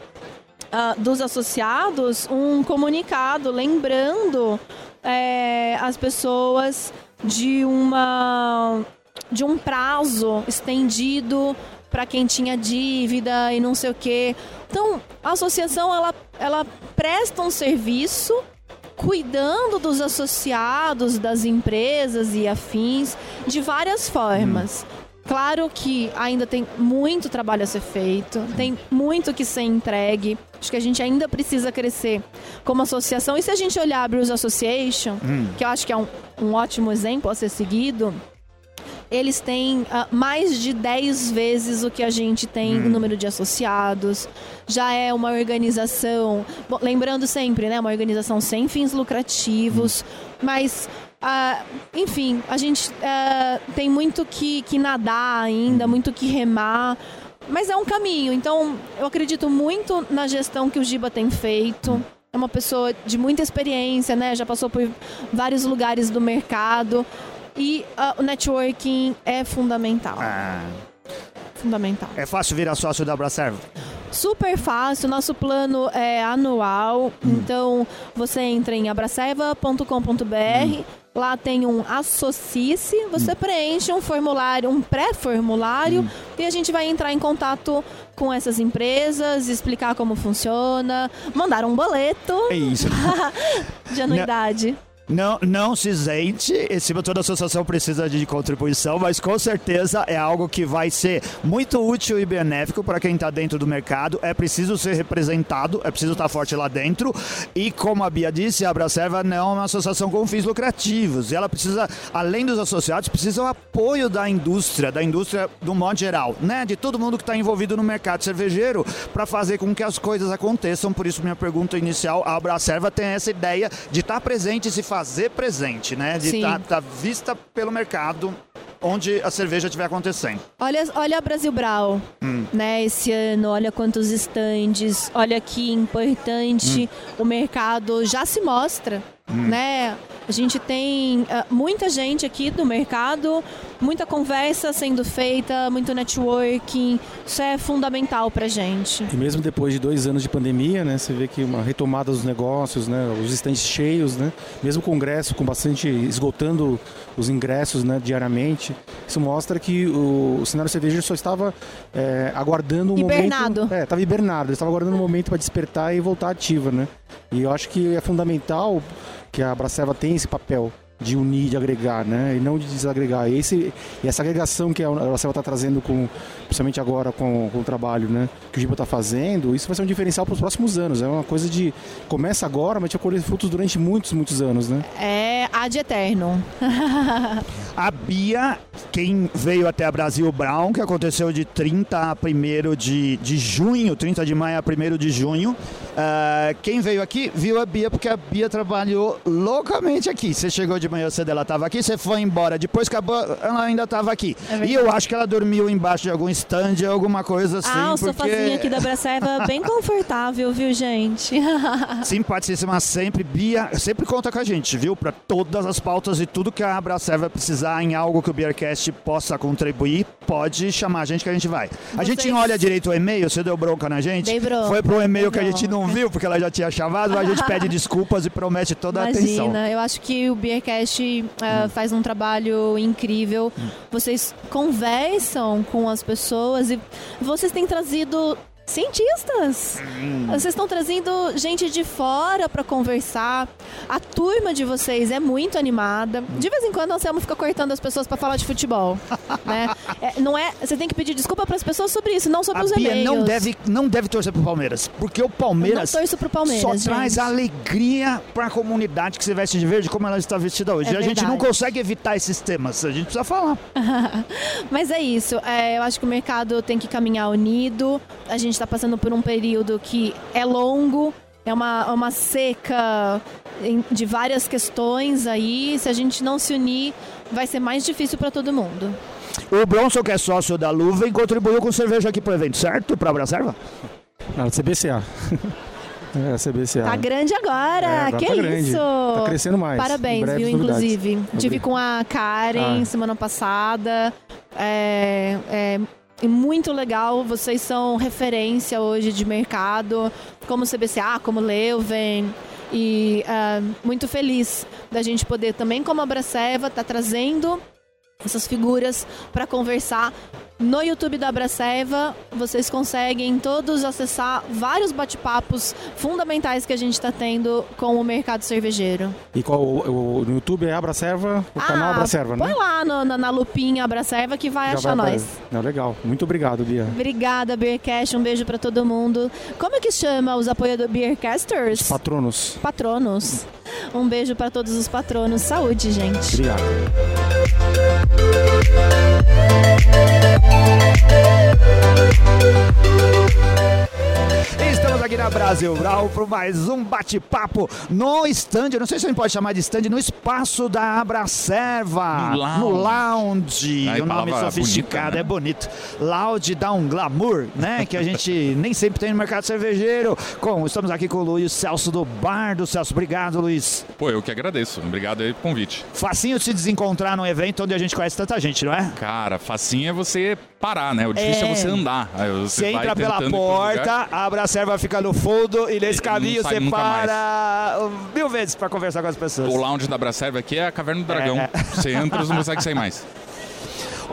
ah, dos associados um comunicado lembrando é, as pessoas de uma de um prazo estendido para quem tinha dívida e não sei o quê. Então, a associação ela, ela presta um serviço cuidando dos associados das empresas e afins de várias formas. Claro que ainda tem muito trabalho a ser feito, tem muito que ser entregue. Acho que a gente ainda precisa crescer como associação. E se a gente olhar a Bruce Association, que eu acho que é um, um ótimo exemplo a ser seguido, eles têm ah, mais de 10 vezes o que a gente tem no número de associados. Já é uma organização, bom, lembrando sempre, né, uma organização sem fins lucrativos, mas ah, enfim, a gente ah, tem muito que, que nadar ainda, muito que remar. Mas é um caminho, então eu acredito muito na gestão que o Giba tem feito. É uma pessoa de muita experiência, né? Já passou por vários lugares do mercado. E ah, o networking é fundamental. Fundamental. É fácil virar sócio da Abracerva? Super fácil, nosso plano é anual, então você entra em abraceva.com.br, lá tem um associe-se, você preenche um formulário, um pré-formulário, e a gente vai entrar em contato com essas empresas, explicar como funciona, mandar um boleto. É isso. de anuidade. Não, não se isente, esse toda associação precisa de contribuição, mas com certeza é algo que vai ser muito útil e benéfico para quem está dentro do mercado. É preciso ser representado, é preciso estar forte lá dentro. E como a Bia disse, a Abracerva não é uma associação com fins lucrativos. E ela precisa, além dos associados, precisa o apoio da indústria, da indústria do modo geral, né? De todo mundo que está envolvido no mercado cervejeiro para fazer com que as coisas aconteçam. Por isso, minha pergunta inicial, a Abracerva tem essa ideia de estar presente e se fazer presente, né? De estar vista pelo mercado onde a cerveja estiver acontecendo. Olha, olha a Brasil Brau, né? Esse ano, olha quantos estandes, olha que importante o mercado já se mostra, né? A gente tem ah, muita gente aqui do mercado, muita conversa sendo feita, muito networking. Isso é fundamental pra gente. E mesmo depois de dois anos de pandemia, né, você vê que uma retomada dos negócios, né, os estandes cheios, né, mesmo o congresso com bastante esgotando os ingressos, né, diariamente, isso mostra que o, o cenário cervejeiro só estava é, aguardando um Hibernado. momento, é, estava hibernado, ele estava aguardando um momento para despertar e voltar ativa, né? E eu acho que é fundamental que a Braceva tem esse papel de unir, de agregar, né? E não de desagregar. E, esse, e essa agregação que a Braceva está trazendo, com, principalmente agora com, com o trabalho né, que o Giba está fazendo, isso vai ser um diferencial para os próximos anos. É uma coisa de. Começa agora, mas vai colher frutos durante muitos, muitos anos, né? É ad eterno. A Bia, quem veio até a Brasil Brown, que aconteceu de 30 a 1 de, de junho, 30 de maio a 1 de junho. ah, quem veio aqui viu a Bia, porque a Bia trabalhou loucamente aqui. Você chegou de manhã cedo, ela estava aqui, você foi embora. Depois acabou, ela ainda estava aqui. É e eu acho que ela dormiu embaixo de algum stand, alguma coisa assim. ah, o porque... sofazinho aqui da Braceva bem confortável, viu, gente? Simpaticíssima sempre. Bia, sempre conta com a gente, viu? Para todas as pautas e tudo que a Abracerva precisar em algo que o Beercast possa contribuir, pode chamar a gente que a gente vai. A Vocês- gente não olha direito o e-mail, você deu bronca na gente? Dei bronca, Foi pro e-mail que a gente não viu, porque ela já tinha chamado, mas a gente pede desculpas e promete toda a atenção. Imagina, eu acho que o Beercast eh, faz um trabalho incrível. Vocês conversam com as pessoas e vocês têm trazido cientistas. Vocês estão trazendo gente de fora para conversar. A turma de vocês é muito animada. De vez em quando o Anselmo fica cortando as pessoas para falar de futebol, né? É, não é, você tem que pedir desculpa para as pessoas sobre isso, não sobre A os Bia e-mails. não deve, não deve torcer pro Palmeiras, porque o Palmeiras Eu não torço pro Palmeiras, só gente. traz alegria pra comunidade que se veste de verde, como ela está vestida hoje. É e a gente não verdade. consegue evitar esses temas, a gente precisa falar. Mas é isso. é, eu acho que o mercado tem que caminhar unido. A gente está passando por um período que é longo. É uma, uma seca de várias questões aí. Se a gente não se unir, vai ser mais difícil para todo mundo. O Bronson, que é sócio da Luven, contribuiu com cerveja aqui pro evento, certo? Pra Abracerva? Não, CBCA. é, CBCA. Tá grande agora. É, agora que tá grande. isso? Tá crescendo mais. Parabéns, viu? novidades. Inclusive. Tive com a Karen Ah. semana passada. É, é muito legal. Vocês são referência hoje de mercado, como CBCA, como Leuven. E ah, muito feliz da gente poder também, como a Braceva, tá trazendo essas figuras para conversar. No YouTube da Abraceva, vocês conseguem todos acessar vários bate-papos fundamentais que a gente está tendo com o mercado cervejeiro. E qual o, o- no YouTube é Abracerva, o canal Abracerva, né? Ah, Põe lá no- na, na lupinha Abraceva que vai Já achar vai nós. Não, legal. Muito obrigado, Bia. Obrigada, Beercast. Um beijo para todo mundo. Como é que chama os apoiadores Beercasters? Patronos. Patronos. Um beijo para todos os patronos. Saúde, gente. Obrigado. Estamos aqui na Brasil Brau para mais um bate-papo no stand. Eu não sei se a gente pode chamar de stand, no espaço da Abracerva. No lounge. No lounge. Aí, o nome palavra sofisticado bonita, né? é bonito. Lounge dá um glamour, né? Que a gente nem sempre tem no mercado cervejeiro. Com, estamos aqui com o Luiz Celso do Bar do Celso. Obrigado, Luiz. Pô, eu que agradeço. Obrigado aí pelo convite. Facinho se desencontrar num evento onde a gente conhece tanta gente, não é? Cara, facinho é você parar, né? O difícil é, É. você andar. Aí Você, Você entra pela porta, abre a serva, fica no fundo e nesse caminho você para mil vezes para conversar com as pessoas. O lounge da Bracerva aqui é a Caverna do Dragão. É. Você entra e não consegue sair mais.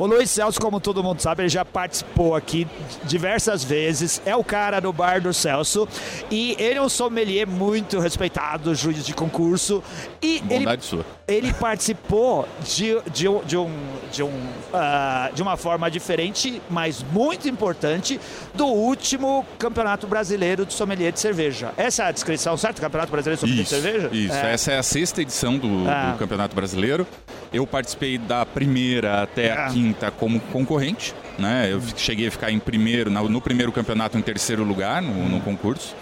O Luiz Celso, como todo mundo sabe, ele já participou aqui diversas vezes. É o cara do bar do Celso. E ele é um sommelier muito respeitado, juiz de concurso. E ele, Bondade sua. ele participou de, de, um, de, um, de, um, ah, de uma forma diferente, mas muito importante, do último Campeonato Brasileiro de Sommelier de Cerveja. Essa é a descrição, certo? Campeonato Brasileiro de Sommelier Isso, de Cerveja? isso. É. Essa é a sexta edição do, Ah. do Campeonato Brasileiro. Eu participei da primeira até a Ah. Quinta como concorrente. Né? Eu cheguei a ficar em primeiro, no primeiro campeonato em terceiro lugar no, no concurso.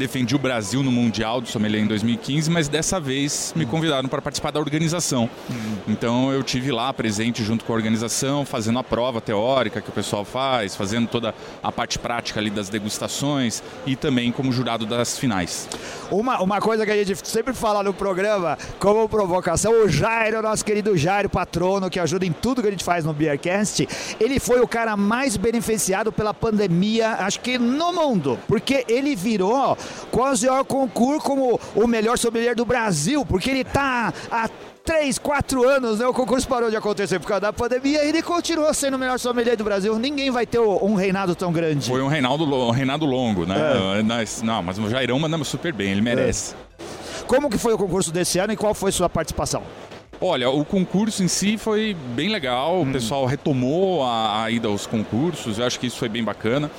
Defendi o Brasil no Mundial do Sommelier em 2015, mas dessa vez me convidaram para participar da organização. Então eu tive lá presente junto com a organização, fazendo a prova teórica que o pessoal faz, fazendo toda a parte prática ali das degustações e também como jurado das finais. Uma, uma coisa que a gente sempre fala no programa, como provocação, o Jairo, nosso querido Jairo, patrono, que ajuda em tudo que a gente faz no Beercast, ele foi o cara mais beneficiado pela pandemia, acho que no mundo, porque ele virou quase o concurso como o melhor sommelier do Brasil, porque ele tá há três, quatro anos, né? O concurso parou de acontecer por causa da pandemia e ele continuou sendo o melhor sommelier do Brasil. Ninguém vai ter um reinado tão grande. Foi um reinado, um reinado longo, né? Nós- Não, mas o Jairão mandamos super bem, ele merece. Como que foi o concurso desse ano e qual foi sua participação? Olha, o concurso em si foi bem legal, o pessoal retomou a, a ida aos concursos, eu acho que isso foi bem bacana.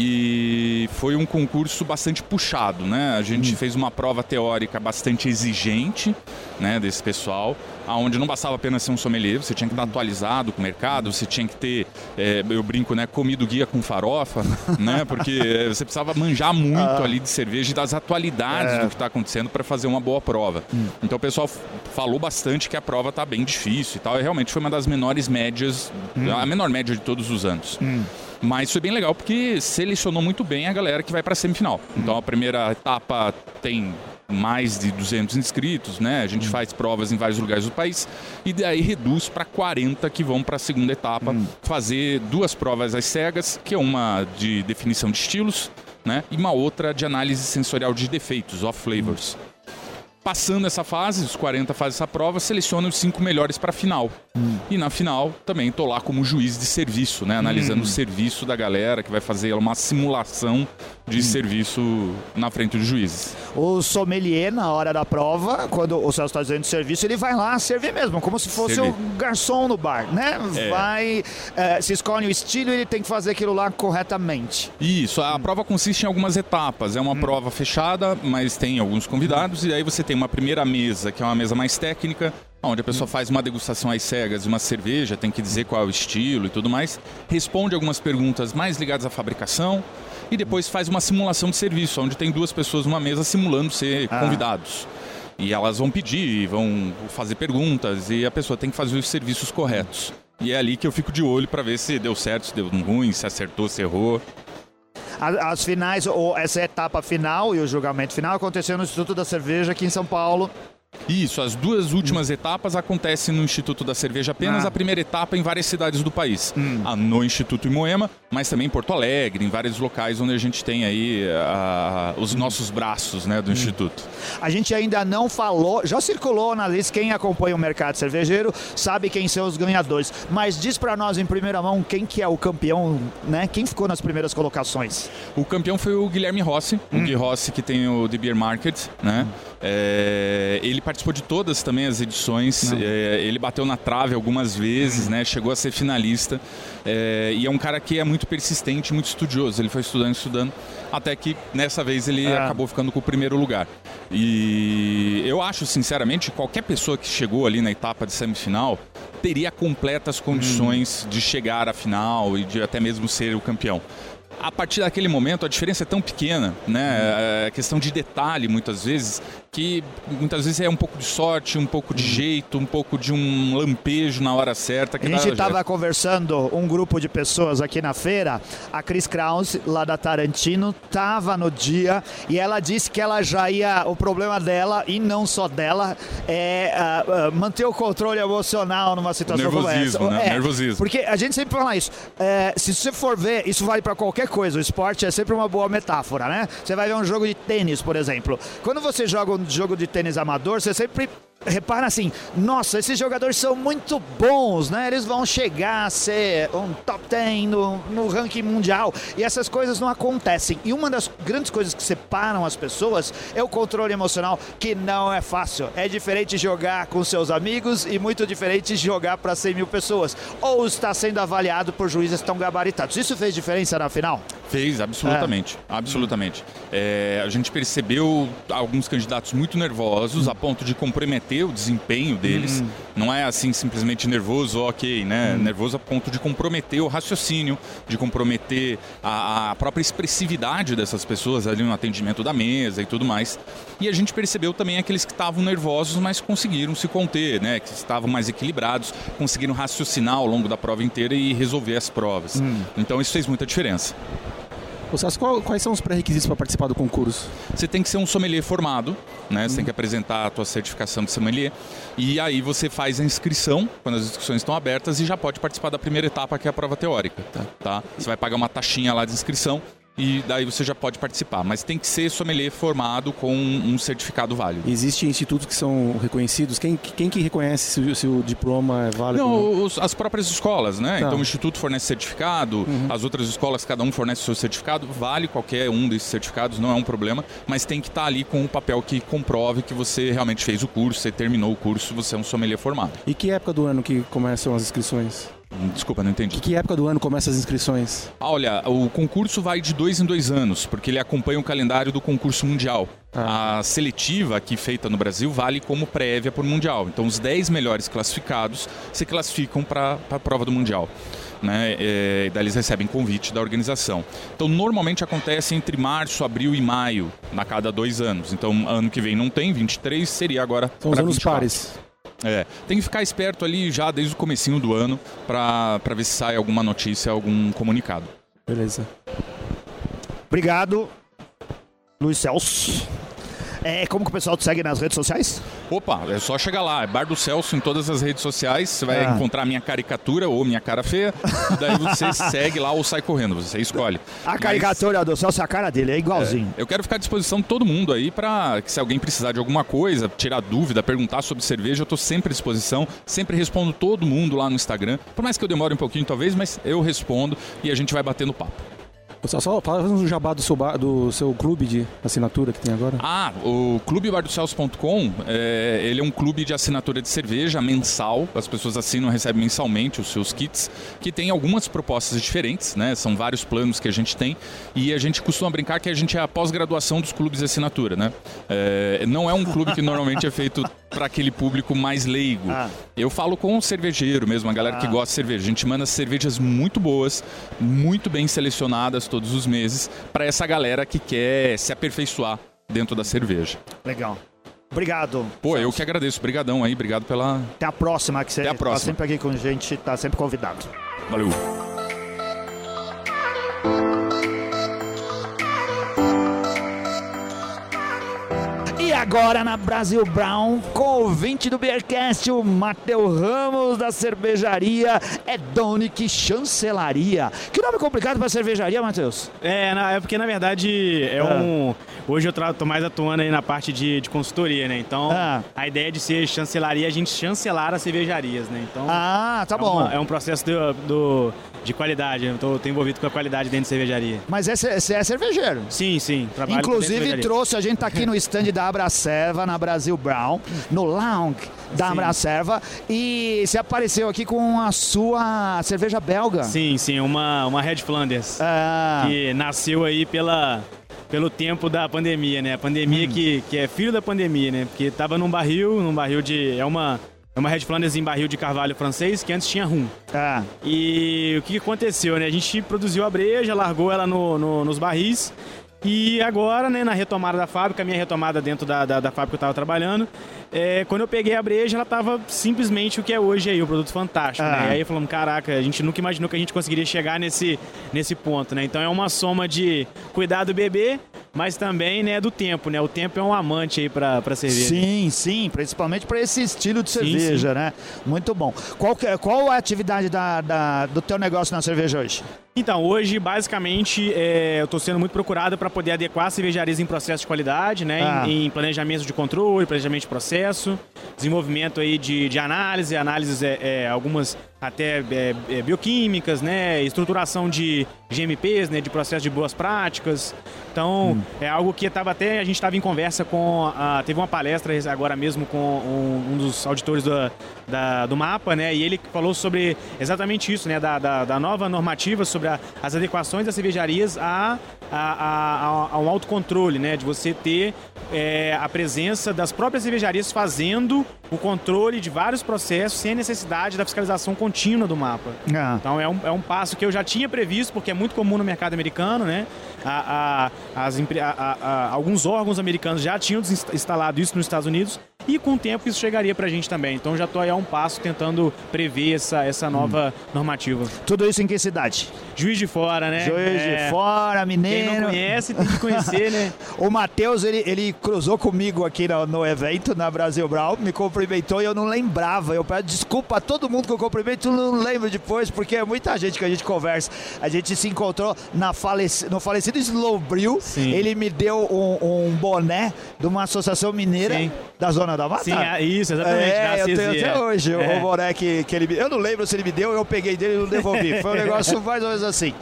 E foi um concurso bastante puxado, né? A gente fez uma prova teórica bastante exigente, né, desse pessoal, aonde não bastava apenas ser um sommelier, você tinha que estar atualizado com o mercado, você tinha que ter, eh, eu brinco, né, comido guia com farofa, né? Porque eh, você precisava manjar muito ali de cerveja e das atualidades É. do que está acontecendo para fazer uma boa prova. Então o pessoal falou bastante que a prova tá bem difícil e tal. E realmente foi uma das menores médias, a menor média de todos os anos. Mas foi bem legal porque selecionou muito bem a galera que vai para a semifinal. Então a primeira etapa tem mais de 200 inscritos, né? A gente faz provas em vários lugares do país e daí reduz para 40 que vão para a segunda etapa fazer duas provas às cegas, que é uma de definição de estilos, né? E uma outra de análise sensorial de defeitos, off flavors. Passando essa fase, os 40 fazem essa prova, seleciona os cinco melhores para a final. E na final também tô lá como juiz de serviço, né? Analisando o serviço da galera que vai fazer uma simulação de serviço na frente dos juízes. O sommelier, na hora da prova, quando o Celso está dizendo de serviço, ele vai lá servir mesmo, como se fosse Servir. um garçom no bar, né? É. Vai, eh, se escolhe o estilo, ele tem que fazer aquilo lá corretamente. Isso, a prova consiste em algumas etapas. É uma prova fechada, mas tem alguns convidados, e aí você tem uma primeira mesa, que é uma mesa mais técnica, onde a pessoa faz uma degustação às cegas de uma cerveja, tem que dizer qual é o estilo e tudo mais, responde algumas perguntas mais ligadas à fabricação, e depois faz uma simulação de serviço, onde tem duas pessoas numa mesa simulando ser Ah. convidados. E elas vão pedir, vão fazer perguntas, e a pessoa tem que fazer os serviços corretos. E é ali que eu fico de olho para ver se deu certo, se deu ruim, se acertou, se errou. As finais, ou essa etapa final e o julgamento final aconteceu no Instituto da Cerveja aqui em São Paulo. Isso, as duas últimas etapas acontecem no Instituto da Cerveja apenas, Ah. a primeira etapa em várias cidades do país. Ah, No Instituto em Moema, mas também em Porto Alegre, em vários locais onde a gente tem aí ah, os nossos braços né, do Instituto. A gente ainda não falou, já circulou na lista, quem acompanha o mercado cervejeiro sabe quem são os ganhadores. Mas diz pra nós em primeira mão quem que é o campeão, né? Quem ficou nas primeiras colocações? O campeão foi o Guilherme Rossi, o Gui Rossi que tem o The Beer Market, né? É, ele participou de todas também as edições, é, ele bateu na trave algumas vezes, né? Chegou a ser finalista é, e é um cara que é muito persistente, muito estudioso. Ele foi estudando, estudando, até que nessa vez ele É. acabou ficando com o primeiro lugar. E eu acho, sinceramente, qualquer pessoa que chegou ali na etapa de semifinal teria completas condições de chegar à final e de até mesmo ser o campeão. A partir daquele momento, a diferença é tão pequena, né? É questão de detalhe, muitas vezes, que muitas vezes é um pouco de sorte, um pouco de jeito, um pouco de um lampejo na hora certa. Que A gente estava conversando, um grupo de pessoas aqui na feira, a Cris Krause, lá da Tarantino, estava no dia e ela disse que ela já ia. O problema dela, e não só dela, é ah, ah, manter o controle emocional numa situação como essa. Nervosismo, né? É, Nervosismo. Porque a gente sempre fala isso. É, se você for ver, isso vale para qualquer coisa. O esporte é sempre uma boa metáfora, né? Você vai ver um jogo de tênis, por exemplo. Quando você joga um jogo de tênis amador, você sempre repara assim: nossa, esses jogadores são muito bons, né? Eles vão chegar a ser um top 10 no, no ranking mundial. E essas coisas não acontecem. E uma das grandes coisas que separam as pessoas é o controle emocional, que não é fácil. É diferente jogar com seus amigos e muito diferente jogar para 100 mil pessoas. Ou está sendo avaliado por juízes tão gabaritados. Isso fez diferença na final? Fez, absolutamente. Absolutamente. É, a gente percebeu alguns candidatos muito nervosos a ponto de comprometer o desempenho deles. Não é assim simplesmente nervoso, ok, né? Nervoso a ponto de comprometer o raciocínio, de comprometer a, a própria expressividade dessas pessoas ali no atendimento da mesa e tudo mais. E a gente percebeu também aqueles que estavam nervosos, mas conseguiram se conter, né? Que estavam mais equilibrados, conseguiram raciocinar ao longo da prova inteira e resolver as provas. Então isso fez muita diferença. Quais são os pré-requisitos para participar do concurso? Você tem que ser um sommelier formado, né? Você tem que apresentar a tua certificação de sommelier. E aí você faz a inscrição, quando as inscrições estão abertas, e já pode participar da primeira etapa, que é a prova teórica. Tá? Você vai pagar uma taxinha lá de inscrição e daí você já pode participar. Mas tem que ser sommelier formado com um certificado válido. Existem institutos que são reconhecidos? Quem, quem que reconhece se, o- se o diploma é válido? Não, os- as próprias escolas, né? Tá. Então o Instituto fornece certificado, as outras escolas, cada um fornece o seu certificado, vale qualquer um desses certificados, não é um problema, mas tem que estar ali com um papel que comprove que você realmente fez o curso, você terminou o curso, você é um sommelier formado. E que época do ano que começam as inscrições? Desculpa, não entendi. Que, que época do ano começam as inscrições? Ah, Olha, o concurso vai de dois em dois anos, porque ele acompanha o calendário do concurso mundial. A seletiva aqui feita no Brasil vale como prévia para o Mundial. Então, os 10 melhores classificados se classificam para a prova do Mundial. Né? É, e daí eles recebem convite da organização. Então, normalmente acontece entre março, abril e maio, a cada dois anos. Então, ano que vem não tem, 23 seria agora. São os anos 24. pares. É, tem que ficar esperto ali já desde o comecinho do ano para ver se sai alguma notícia, algum comunicado. Beleza. Obrigado, Luiz Celso. É, como que o pessoal te segue nas redes sociais? Opa, é só chegar lá, é Bar do Celso em todas as redes sociais, você vai Ah. encontrar minha caricatura ou minha cara feia, daí você segue lá ou sai correndo, você escolhe. A caricatura do Celso é a cara dele, é igualzinho. Eu quero ficar à disposição de todo mundo aí para que se alguém precisar de alguma coisa, tirar dúvida, perguntar sobre cerveja, eu tô sempre à disposição, sempre respondo todo mundo lá no Instagram. Por mais que eu demore um pouquinho talvez, mas eu respondo e a gente vai batendo papo. Celso, só fala um jabá do seu, ba- do seu clube de assinatura que tem agora. Ah, o clubebardocelso.com, é, ele é um clube de assinatura de cerveja mensal. As pessoas assinam, recebem mensalmente os seus kits, que tem algumas propostas diferentes, né? São vários planos que a gente tem. E a gente costuma brincar que a gente é a pós-graduação dos clubes de assinatura, né? É, não é um clube que normalmente é feito para aquele público mais leigo. Ah. Eu falo com o cervejeiro mesmo, a galera que Ah. gosta de cerveja. A gente manda cervejas muito boas, muito bem selecionadas todos os meses, para essa galera que quer se aperfeiçoar dentro da cerveja. Legal. Obrigado. Pô, eu que agradeço. Obrigadão aí, obrigado pela... Até a próxima, que você Até a tá próxima. sempre aqui com a gente, tá sempre convidado. Valeu. Agora na Brasil Brown, com o 20 do Beercast, o Mateu Ramos da cervejaria Edonic Chancelaria. Que nome complicado para cervejaria, Matheus? É, na- é porque na verdade é Ah. um. Hoje eu tô mais atuando aí na parte de, de consultoria, né? Então Ah. a ideia de ser chancelaria é a gente chancelar as cervejarias, né? Então Ah, tá é bom. uma- é um processo do, do- de qualidade. Eu tô, tô envolvido com a qualidade dentro de cervejaria. Mas você é cervejeiro? Sim, sim. Inclusive trouxe, a gente tá aqui no stand da Abracerva, na Brasil Brown, no lounge da Abracerva, e você apareceu aqui com a sua cerveja belga. Sim, sim, uma, uma Red Flanders. Ah. Que nasceu aí pela, pelo tempo da pandemia, né? A pandemia Hum. que, que é filho da pandemia, né? Porque tava num barril, num barril de. É uma, é uma Red Flanders em barril de carvalho francês que antes tinha rum. Ah. E o que que aconteceu, né? A gente produziu a breja, largou ela no- no- nos barris. E agora, né, na retomada da fábrica, a minha retomada dentro da, da, da fábrica que eu estava trabalhando, é, quando eu peguei a breja, ela estava simplesmente o que é hoje aí, o produto fantástico, Ah. né? E aí falamos, caraca, a gente nunca imaginou que a gente conseguiria chegar nesse, nesse ponto, né? Então é uma soma de cuidar do bebê, mas também, né, do tempo, né? O tempo é um amante aí para pra cerveja. Sim, sim, principalmente para esse estilo de Sim, cerveja, sim. né? Muito bom. Qual, que é- qual a atividade da, da- do teu negócio na cerveja hoje? Então, hoje, basicamente, é, eu estou sendo muito procurado para poder adequar cervejarias em processo de qualidade, né? Ah. Em, em planejamento de controle, planejamento de processo, desenvolvimento aí de, de análise, análises, é, é, algumas até é, é, bioquímicas, né? Estruturação de GMPs, né? De processo de boas práticas. Então, Hum. é algo que estava até, a gente estava em conversa com, a, teve uma palestra agora mesmo com um, um dos auditores do, da- do mapa, né? E ele falou sobre exatamente isso, né? Da, da, da nova normativa sobre a- as adequações das cervejarias a, a, a, a- a um autocontrole, né? De você ter é, a presença das próprias cervejarias fazendo o controle de vários processos sem a necessidade da fiscalização contínua do mapa. Ah. Então é um, é um passo que eu já tinha previsto, porque é muito comum no mercado americano, né? A- a- as a- alguns órgãos americanos já tinham instalado isso nos Estados Unidos e com o tempo isso chegaria pra gente também. Então já tô aí a um passo tentando prever essa, essa nova normativa. Tudo isso em que cidade? Juiz de Fora, né? Juiz É. de Fora, mineiro. Quem não conhece tem que conhecer, né? o Matheus, ele, ele cruzou comigo aqui no, no evento, na Brasil Brown, me cumprimentou e eu não lembrava. Eu peço desculpa a todo mundo que eu cumprimento, eu não lembro depois, porque é muita gente que a gente conversa. A gente se encontrou na faleci, no falecido Slow Brew. Ele me deu um, um boné de uma associação mineira Sim. da Zona da Mata. Sim, ah, isso, exatamente, É, da eu tenho até é. hoje o É. boné que, que ele me Eu não lembro se ele me deu, eu peguei dele e não devolvi. Foi um negócio mais ou menos assim.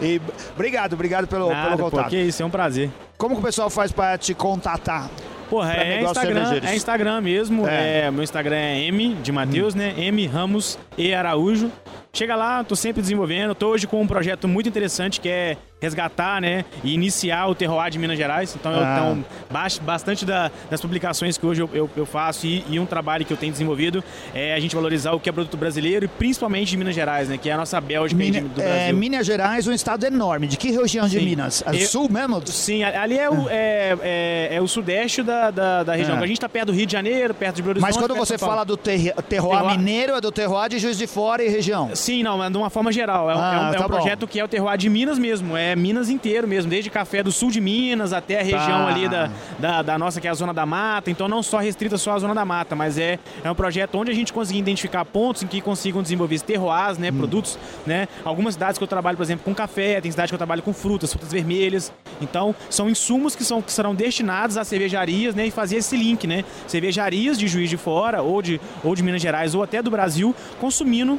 E obrigado, obrigado pelo, Nada, pelo pô, contato. que isso, é um prazer. Como que o pessoal faz para te contatar? Porra, é Instagram, é Instagram mesmo. É. É. meu Instagram é M de Matheus, né? M Ramos e Araújo. Chega lá, tô sempre desenvolvendo. Tô hoje com um projeto muito interessante que é resgatar, né? E iniciar o terroir de Minas Gerais. Então, eu, Ah. então bas- bastante da- das publicações que hoje eu, eu- eu faço e, e um trabalho que eu tenho desenvolvido é a gente valorizar o que é produto brasileiro e principalmente de Minas Gerais, né? Que é a nossa Bélgica de- do é, Brasil. Minas Gerais, um estado enorme. De que região de Sim. Minas? Eu- Sul mesmo? Sim, ali é o, é, é- é o sudeste da, da, da região. É. A gente tá perto do Rio de Janeiro, perto de Belo Horizonte. Mas quando você fala do ter, terroir Terroir- mineiro, é do terroir de Juiz de Fora e região. Sim, não, mas de uma forma geral. É um, Ah, é um- é um tá bom. projeto que é o terroir de Minas mesmo. É Minas inteiro mesmo, desde café do sul de Minas até a região Tá. ali da, da, da nossa, que é a Zona da Mata. Então não só restrita só à Zona da Mata, mas é, é um projeto onde a gente consegue identificar pontos em que consigam desenvolver esse terroirs, Hum. né, produtos, né? Algumas cidades que eu trabalho, por exemplo, com café, tem cidades que eu trabalho com frutas, frutas vermelhas. Então, são insumos que, são, que serão destinados a cervejarias, né, e fazer esse link, né? Cervejarias de Juiz de Fora, ou de, ou de Minas Gerais, ou até do Brasil, consumindo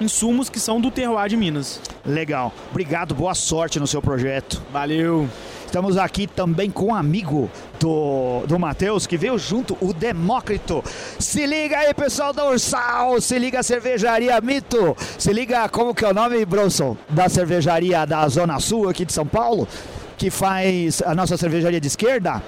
insumos que são do terroir de Minas. Legal. Obrigado, boa sorte no seu projeto. Valeu. Estamos aqui também com um amigo do, do Matheus, que veio junto, o Demócrito. Se liga aí, pessoal da Ursal, se liga a cervejaria Mito, se liga, como que é o nome, Bronson, da cervejaria da Zona Sul aqui de São Paulo, que faz a nossa cervejaria de esquerda.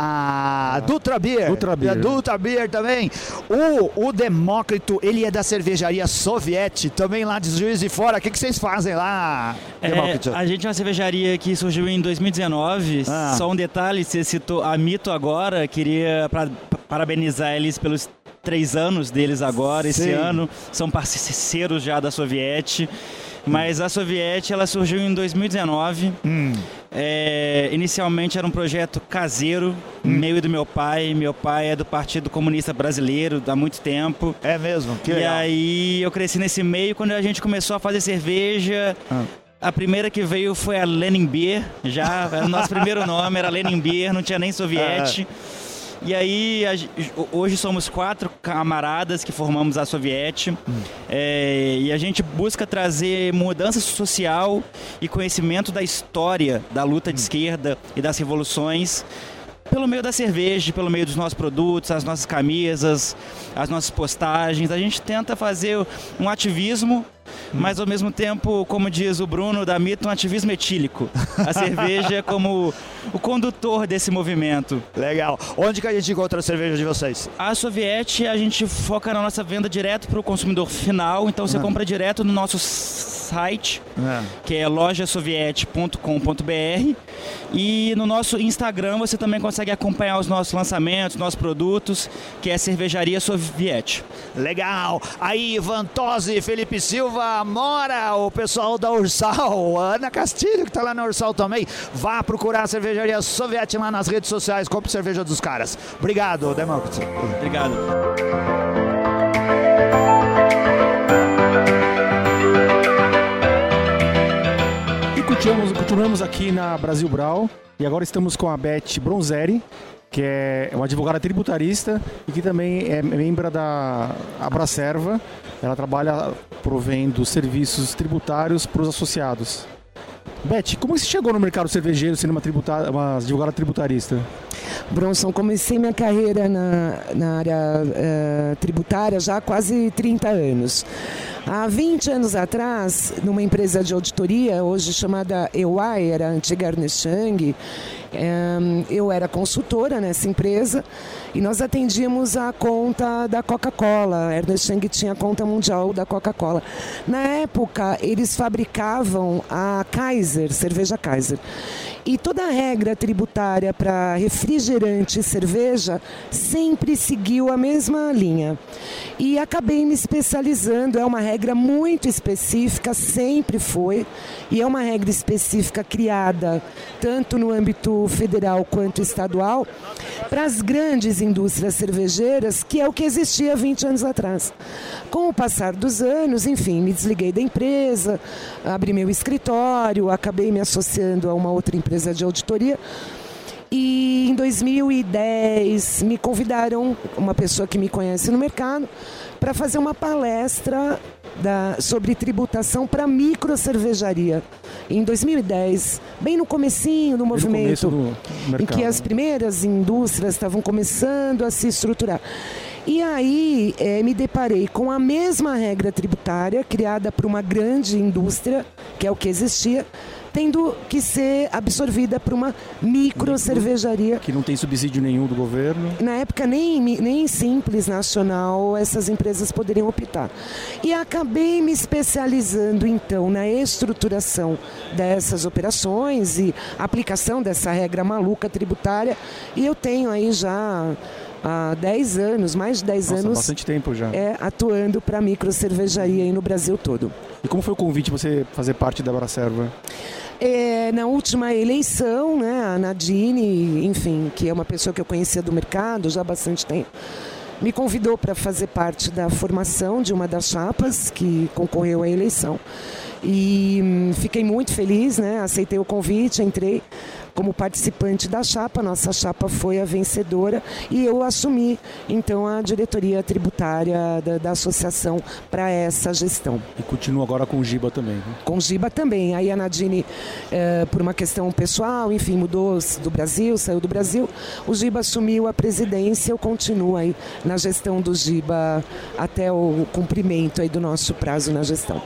A Dutra Beer. Dutra Beer. A Dutra Beer também. O, o Demócrito, ele é da cervejaria Soviete, também lá de Juiz de Fora. O que, que vocês fazem lá, Demócrito? É, a gente é uma cervejaria que surgiu em 2019. Ah. Só um detalhe, você citou a Mito agora. Queria pra- parabenizar eles pelos três anos deles agora, esse Sim. ano. São parceiros já da Soviete. Mas a Soviete ela surgiu em 2019. É, inicialmente era um projeto caseiro, meu e do meu pai. Meu pai é do Partido Comunista Brasileiro há muito tempo. É mesmo? Que e legal. aí eu cresci nesse meio quando a gente começou a fazer cerveja. A primeira que veio foi a Lenin Beer, já era o nosso primeiro nome era Lenin Beer, não tinha nem soviete. E aí, hoje somos quatro camaradas que formamos a Soviete. É, e a gente busca trazer mudança social e conhecimento da história da luta de esquerda e das revoluções pelo meio da cerveja, pelo meio dos nossos produtos, as nossas camisas, as nossas postagens. A gente tenta fazer um ativismo, mas ao mesmo tempo, como diz o Bruno da Mito, um ativismo etílico. A cerveja como o condutor desse movimento. Legal. Onde que a gente encontra a cerveja de vocês? A Soviete, a gente foca na nossa venda direto para o consumidor final, então você Ah. compra direto no nosso site, que é lojasoviete.com.br. E no nosso Instagram você também consegue acompanhar os nossos lançamentos, nossos produtos, que é Cervejaria Soviete. Legal. Aí, Ivan Felipe Silva, Mora, o pessoal da Ursal, Ana Castilho, que tá lá na Ursal também. Vá procurar a cervejaria Soviete lá nas redes sociais, compre cerveja dos caras. Obrigado, Demócrito. Obrigado. Continuamos, continuamos aqui na Brasil Brau e agora estamos com a Beth Bronzeri, que é uma advogada tributarista e que também é membro da Abracerva. Ela trabalha provendo serviços tributários para os associados. Beth, como você chegou no mercado cervejeiro sendo uma, tributa- uma advogada tributarista? Bronson, comecei minha carreira na, na área eh, tributária já há quase 30 anos. Há 20 anos atrás, numa empresa de auditoria, hoje chamada EY, era antiga Ernest Young, eh, eu era consultora nessa empresa e nós atendíamos a conta da Coca-Cola. Ernest Young tinha a conta mundial da Coca-Cola. Na época, eles fabricavam a Kaiser, cerveja Kaiser. E toda a regra tributária para refrigerante e cerveja sempre seguiu a mesma linha. E acabei me especializando, é uma regra muito específica, sempre foi, e é uma regra específica criada tanto no âmbito federal quanto estadual para as grandes indústrias cervejeiras, que é o que existia 20 anos atrás. Com o passar dos anos, enfim, me desliguei da empresa, abri meu escritório, acabei me associando a uma outra empresa de auditoria. E em 2010 me convidaram, uma pessoa que me conhece no mercado, para fazer uma palestra da- sobre tributação para microcervejaria. Em 2010, bem no comecinho do movimento, do em que as primeiras indústrias estavam começando a se estruturar. E aí eh, me deparei com a mesma regra tributária criada por uma grande indústria, que é o que existia, tendo que ser absorvida por uma micro cervejaria. Que não tem subsídio nenhum do governo. Na época, nem, nem simples nacional essas empresas poderiam optar. E acabei me especializando, então, na estruturação dessas operações e aplicação dessa regra maluca tributária. E eu tenho aí já há 10 anos, mais de 10 Nossa, anos, bastante tempo já. é, atuando para micro cervejaria aí no Brasil todo. E como foi o convite você fazer parte da Abracerva? É, na última eleição, né, a Nadine, enfim, que é uma pessoa que eu conhecia do mercado já há bastante tempo, me convidou para fazer parte da formação de uma das chapas que concorreu à eleição. E hum, fiquei muito feliz, né? Aceitei o convite, entrei como participante da chapa. Nossa chapa foi a vencedora e eu assumi então a diretoria tributária da, da associação para essa gestão. E continua agora com o Giba também. né? Com Giba também. Aí a Nadine, eh, por uma questão pessoal, enfim, mudou do Brasil, saiu do Brasil. O Giba assumiu a presidência, eu continuo aí na gestão do Giba até o cumprimento aí do nosso prazo na gestão.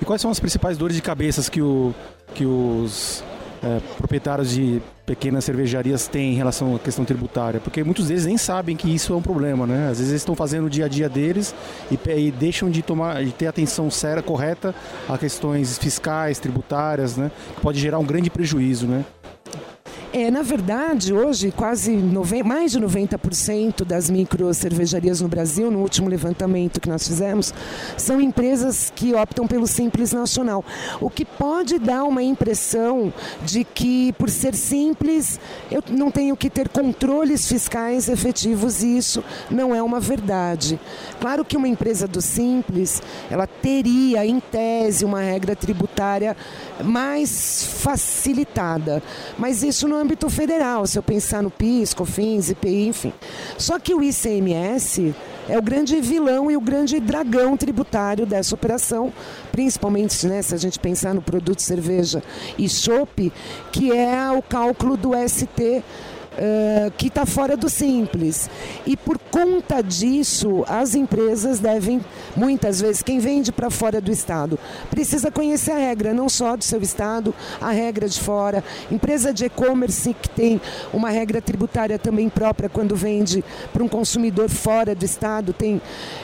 E quais são as principais dores de cabeças que, o, que os é, proprietários de pequenas cervejarias têm em relação à questão tributária? Porque muitos deles nem sabem que isso é um problema, né? Às vezes eles estão fazendo o dia a dia deles e, e deixam de tomar, de ter atenção séria, correta a questões fiscais, tributárias, né? Que pode gerar um grande prejuízo, né? É, na verdade, hoje, quase mais de 90% das micro cervejarias no Brasil, no último levantamento que nós fizemos, são empresas que optam pelo Simples Nacional. O que pode dar uma impressão de que, por ser simples, eu não tenho que ter controles fiscais efetivos e isso não é uma verdade. Claro que uma empresa do Simples, ela teria, em tese, uma regra tributária mais facilitada, mas isso no âmbito federal, se eu pensar no PIS, COFINS, IPI, enfim. Só que o ICMS é o grande vilão e o grande dragão tributário dessa operação, principalmente né, se a gente pensar no produto cerveja e chopp, que é o cálculo do ST que está fora do simples. E por conta disso, as empresas devem, muitas vezes, quem vende para fora do estado, precisa conhecer a regra, não só do seu estado, a regra de fora. Empresa de e-commerce que tem uma regra tributária também própria quando vende para um consumidor fora do estado, tem,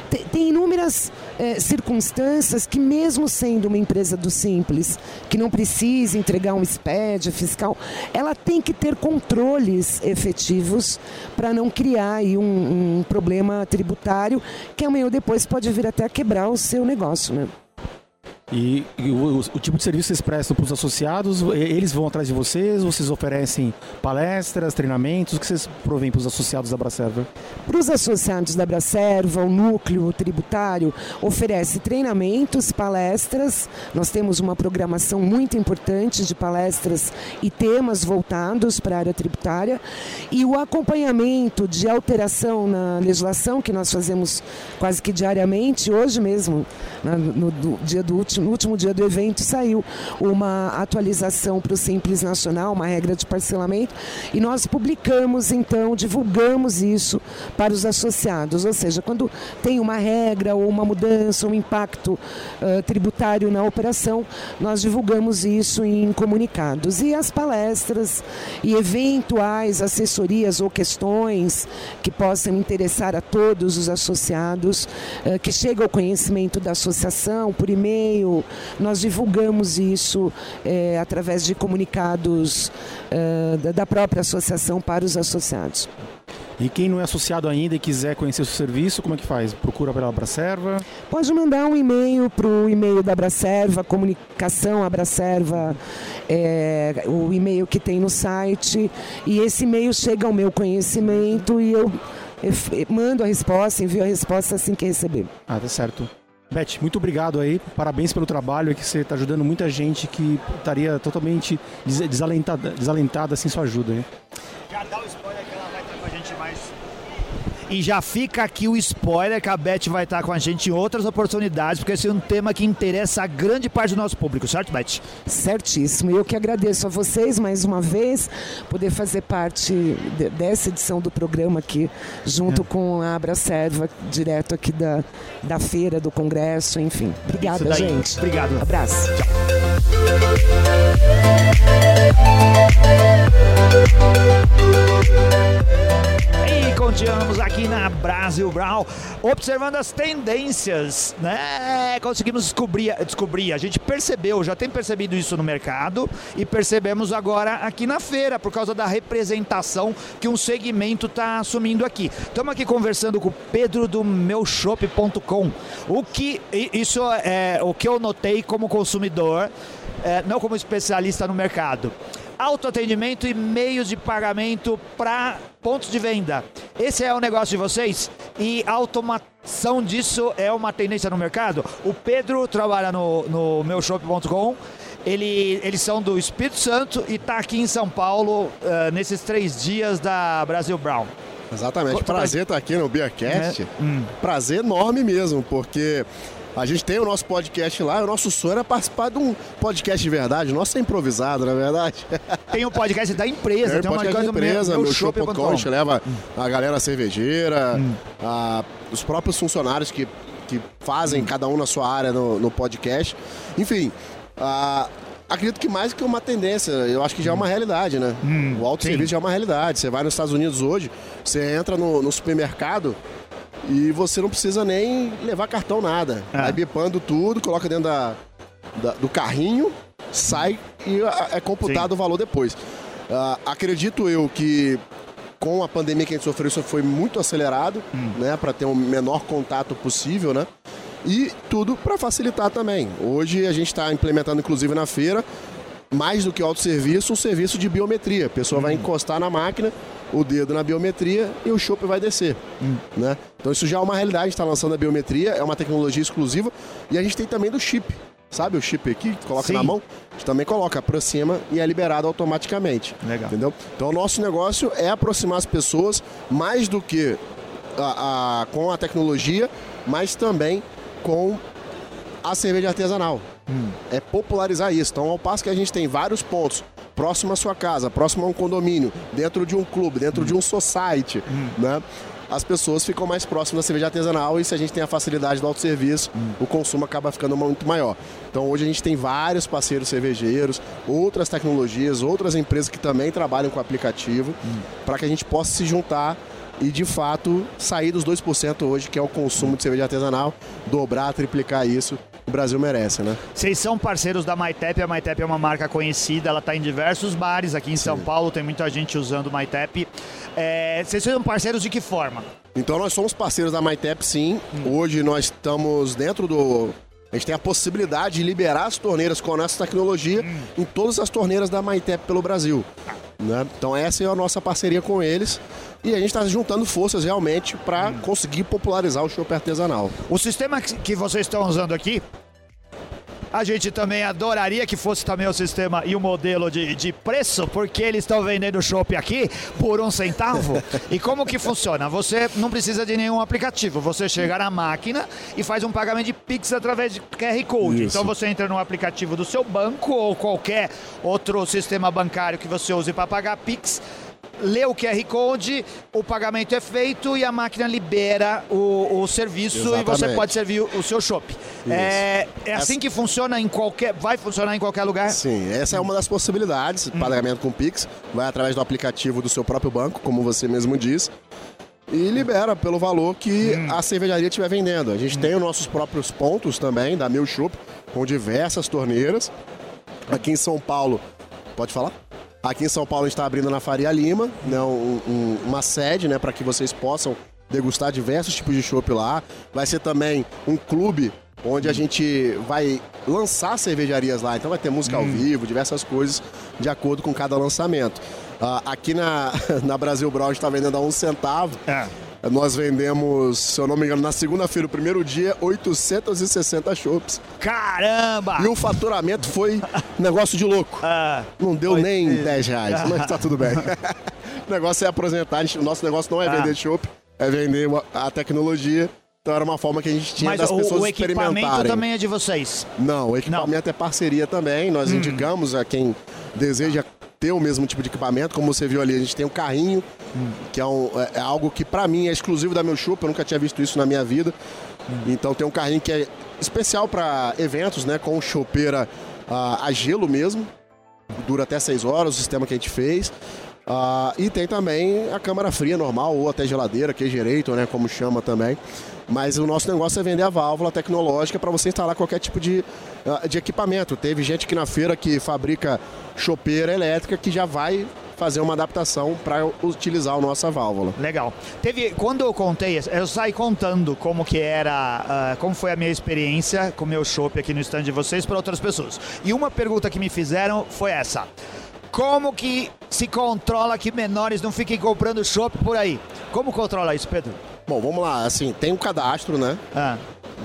tem, tem inúmeras eh, circunstâncias que, mesmo sendo uma empresa do simples, que não precisa entregar um SPED fiscal, ela tem que ter controles efetivos para não criar aí um, um problema tributário que amanhã ou depois pode vir até a quebrar o seu negócio, né? E, e o, o tipo de serviço que vocês prestam para os associados, eles vão atrás de vocês, vocês oferecem palestras, treinamentos, o que vocês provêm para os associados da Bracerva? Para os associados da Bracerva, o núcleo tributário oferece treinamentos, palestras. Nós temos uma programação muito importante de palestras e temas voltados para a área tributária. E o acompanhamento de alteração na legislação, que nós fazemos quase que diariamente, hoje mesmo, no, dia do último, no último dia do evento, saiu uma atualização para o Simples Nacional, uma regra de parcelamento, e nós publicamos, então, divulgamos isso para os associados. Ou seja, quando tem uma regra ou uma mudança, um impacto ah, tributário na operação, nós divulgamos isso em comunicados. E as palestras e eventuais assessorias ou questões que possam interessar a todos os associados, ah, que chegam ao conhecimento da associação por e-mail, nós divulgamos isso eh, através de comunicados ah, da- própria associação para os associados. E quem não é associado ainda e quiser conhecer o seu serviço, como é que faz? Procura pela Bracerva? Pode mandar um e-mail para o e-mail da Abracerva, comunicação Abracerva, é, o e-mail que tem no site, e esse e-mail chega ao meu conhecimento e eu ef- mando a resposta, envio a resposta assim que receber. Ah, tá certo. Beth, muito obrigado aí, parabéns pelo trabalho, que você está ajudando muita gente que estaria totalmente des- desalentada, desalentada sem sua ajuda. Hein? Já dá o spoiler que ela vai estar com a gente mais. E já fica aqui o spoiler que a Beth vai estar com a gente em outras oportunidades, porque esse é um tema que interessa a grande parte do nosso público, certo, Beth? Certíssimo. Eu que agradeço a vocês mais uma vez poder fazer parte de- dessa edição do programa aqui, junto com a Abracerva, direto aqui da, da feira, do congresso, enfim. Obrigada, gente. Obrigado. Abraço. E continuamos aqui na Brasil Brown, observando as tendências, né? Conseguimos descobrir, descobrir, a gente percebeu, já tem percebido isso no mercado e percebemos agora aqui na feira, por causa da representação que um segmento está assumindo aqui. Estamos aqui conversando com o Pedro do meushop.com. O que isso é o que eu notei como consumidor, é, não como especialista no mercado autoatendimento e meios de pagamento para pontos de venda. Esse é o negócio de vocês e automação disso é uma tendência no mercado. O Pedro trabalha no, no meushop.com. Ele, eles são do Espírito Santo e está aqui em São Paulo eh, nesses três dias da Brasil Brown. Exatamente. Prazer estar aqui no Beercast. É, hum. Prazer enorme mesmo, porque a gente tem o nosso podcast lá, o nosso sonho era participar de um podcast de verdade. O nosso é improvisado, na verdade. Tem o podcast da empresa, Tem tem o uma podcast coisa da empresa, meu, meu show.com, a gente leva Hum. a galera cervejeira, a- os próprios funcionários que, que Hum. fazem cada um na sua área no, no podcast. Enfim, a- acredito que mais que uma tendência, eu acho que já é uma realidade, né? o autosserviço já é uma realidade. Você vai nos Estados Unidos hoje, você entra no, no supermercado e você não precisa nem levar cartão nada. Vai bipando tudo, coloca dentro da, da- do carrinho, sai e a- é computado o valor depois. Ah, acredito eu que com a pandemia que a gente sofreu, isso foi muito acelerado, né, para ter o menor contato possível, né? E tudo para facilitar também. Hoje a gente está implementando, inclusive na feira, mais do que autosserviço, um serviço de biometria. A pessoa vai encostar na máquina, o dedo na biometria e o chopp vai descer. Né? Então isso já é uma realidade, está lançando a biometria, é uma tecnologia exclusiva. E a gente tem também do chip. Sabe o chip aqui, coloca Sim. na mão? A gente também coloca, aproxima e é liberado automaticamente. Legal. Entendeu? Então o nosso negócio é aproximar as pessoas mais do que a- a- com a tecnologia, mas também com a cerveja artesanal. É popularizar isso. Então, ao passo que a gente tem vários pontos próximo à sua casa, próximo a um condomínio, dentro de um clube, dentro de um society, né? As pessoas ficam mais próximas da cerveja artesanal e se a gente tem a facilidade do autosserviço, o consumo acaba ficando muito maior. Então hoje a gente tem vários parceiros cervejeiros, outras tecnologias, outras empresas que também trabalham com aplicativo, para que a gente possa se juntar e de fato sair dos 2% hoje, que é o consumo de cerveja artesanal, dobrar, triplicar isso. O Brasil merece, né? Vocês são parceiros da MyTap, a MyTap é uma marca conhecida, ela está em diversos bares aqui em São Paulo, tem muita gente usando MyTap. É, vocês são parceiros de que forma? Então nós somos parceiros da MyTap sim. Hoje nós estamos dentro do. A gente tem a possibilidade de liberar as torneiras com a nossa tecnologia em todas as torneiras da MyTap pelo Brasil. né? Então essa é a nossa parceria com eles. E a gente está juntando forças realmente para conseguir popularizar o chopp artesanal. O sistema que vocês estão usando aqui, a gente também adoraria que fosse também o sistema e o modelo de, de preço, porque eles estão vendendo chopp aqui por um centavo. e como que funciona? Você não precisa de nenhum aplicativo. Você chega na máquina e faz um pagamento de Pix através de QR Code. Isso. Então você entra no aplicativo do seu banco ou qualquer outro sistema bancário que você use para pagar Pix. Lê o QR Code, o pagamento é feito e a máquina libera o, o serviço e você Exatamente. pode servir o, o seu chopp. É, é assim que funciona em qualquer. Vai funcionar em qualquer lugar? Sim, essa é uma das possibilidades. Pagamento com Pix, vai através do aplicativo do seu próprio banco, como você mesmo disse. E libera pelo valor que a cervejaria estiver vendendo. A gente tem os nossos próprios pontos também, da Mil Chopp, com diversas torneiras. Aqui em São Paulo, pode falar? Aqui em São Paulo a gente está abrindo na Faria Lima, né, um- um- uma sede né, para que vocês possam degustar diversos tipos de chopp lá. Vai ser também um clube onde a gente vai lançar cervejarias lá. Então vai ter música ao vivo, diversas coisas de acordo com cada lançamento. Ah, aqui na, na Brasil Brown a gente está vendendo a um centavo. Nós vendemos, se eu não me engano, na segunda-feira, o primeiro dia, 860 chopps. Caramba! E o faturamento foi negócio de louco. não deu nem 10 reais, mas tá tudo bem. o negócio é apresentar, o nosso negócio não é Ah. vender chopp, é vender a tecnologia. Então era uma forma que a gente tinha Mas das o, pessoas o equipamento experimentarem. também é de vocês. Não, o equipamento é parceria também. Nós Hum. indicamos a quem deseja ter o mesmo tipo de equipamento. Como você viu ali, a gente tem um carrinho, que é, um- é- é algo que pra mim é exclusivo da meu chupa. Eu nunca tinha visto isso na minha vida. Então tem um carrinho que é especial para eventos, né? Com chopeira ah, a gelo mesmo. Dura até 6 horas o sistema que a gente fez. Ah, e tem também a câmara fria normal, ou até geladeira, que é direito, né? Como chama também. Mas o nosso negócio é vender a válvula tecnológica para você instalar qualquer tipo de, ah, de equipamento. Teve gente aqui na feira que fabrica chopeira elétrica que já vai fazer uma adaptação para utilizar a nossa válvula. Legal. Teve, quando eu contei, eu saí contando como que era, ah, como foi a minha experiência com o meu chopp aqui no stand de vocês para outras pessoas. E uma pergunta que me fizeram foi essa. Como que se controla que menores não fiquem comprando chopp por aí? Como controla isso, Pedro? Bom, vamos lá. Assim, tem um cadastro, né? Ah.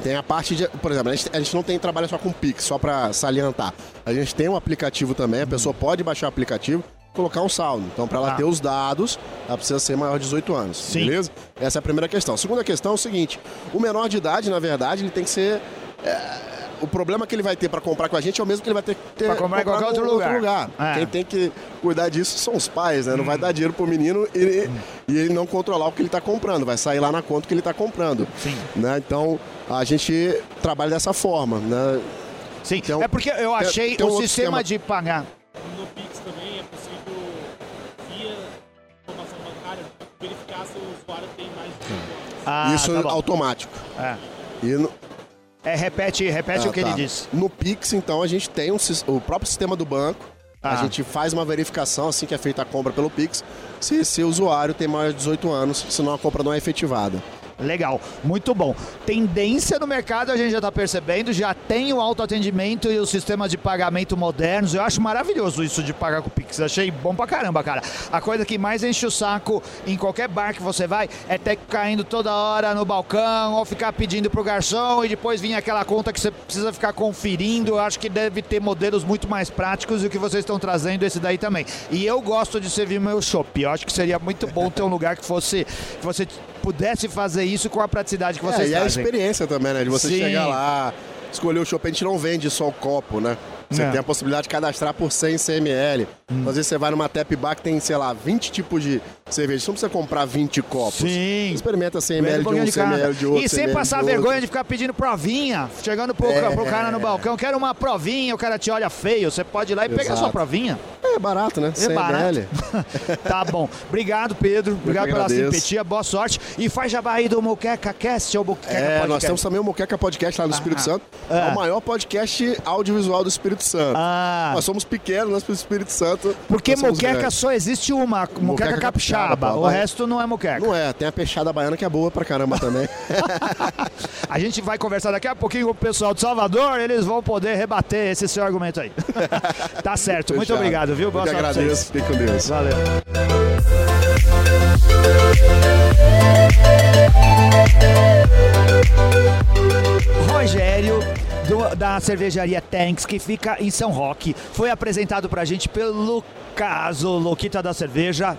Tem a parte de, por exemplo, a gente, a gente não tem trabalho só com Pix, só para salientar. A gente tem um aplicativo também, a pessoa pode baixar o aplicativo, colocar um saldo. Então, para ela Tá. ter os dados, ela precisa ser maior de 18 anos, Sim. beleza? Essa é a primeira questão. Segunda questão é o seguinte: o menor de idade, na verdade, ele tem que ser é, o problema que ele vai ter para comprar com a gente é o mesmo que ele vai ter que ter Pra comprar em qualquer no outro lugar. É. Quem tem que cuidar disso são os pais, né? Não vai dar dinheiro pro menino e, e ele não controlar o que ele tá comprando. Vai sair lá na conta que ele tá comprando. Sim. Né? Então, a gente trabalha dessa forma, né? Sim, é porque eu achei o sistema de pagar. No Pix também é possível, via informação bancária, verificar se o usuário tem mais de 18 anos. Ah, Isso tá é automático. É. E no- É, repete, repete Ah, o que tá. ele disse. No Pix, então, a gente tem um o próprio sistema do banco. A Ah. gente faz uma verificação assim que é feita a compra pelo Pix, se esse usuário tem mais de 18 anos, senão a compra não é efetivada. Legal, muito bom. Tendência no mercado a gente já está percebendo, já tem o autoatendimento e os sistemas de pagamento modernos. Eu acho maravilhoso isso de pagar com o Pix. Achei bom pra caramba, cara. A coisa que mais enche o saco em qualquer bar que você vai é ter que ficar indo toda hora no balcão ou ficar pedindo pro garçom e depois vir aquela conta que você precisa ficar conferindo. Eu acho que deve ter modelos muito mais práticos e o que vocês estão trazendo esse daí também. E eu gosto de servir meu shopping. Eu acho que seria muito bom ter um lugar que fosse que você pudesse fazer isso com a praticidade que vocês é, e a trazem. experiência também, né? De você Sim. chegar lá, escolher o chopp, a gente não vende só o copo, né? Você É. tem a possibilidade de cadastrar por 100 CML. Hum. Às vezes você vai numa tap bar que tem, sei lá, 20 tipos de cerveja. Você não precisa comprar 20 copos. Sim. Experimenta 100 Vende ml de um, de 100 cada. ml de outro. E 100 sem passar de vergonha de ficar pedindo provinha. Chegando pro, É. pro cara no balcão, quero uma provinha, o cara te olha feio. Você pode ir lá e pegar Exato. sua provinha. É barato, né? É 100 barato. tá bom. Obrigado, Pedro. Obrigado pela simpatia. Boa sorte. E faz jabá aí do Moqueca Cast ou Moqueca É, Podcast. nós temos também o Moqueca Podcast lá no Espírito Santo. É. Ah. o maior podcast audiovisual do Espírito Santo. Nós somos pequenos, nós pro Espírito Santo. Porque somos moqueca só existe uma, moqueca, capixaba. pô. O resto não é moqueca. Não é, tem a peixada baiana que é boa pra caramba também. A gente vai conversar daqui a pouquinho com o pessoal de Salvador, eles vão poder rebater esse seu argumento aí. tá certo. Muito Fechado. obrigado, viu? Eu Boa pra agradeço, fique com Deus. Valeu. Rogério do- da cervejaria Tanks, que fica em São Roque, foi apresentado pra gente pelo caso Luquita da Cerveja.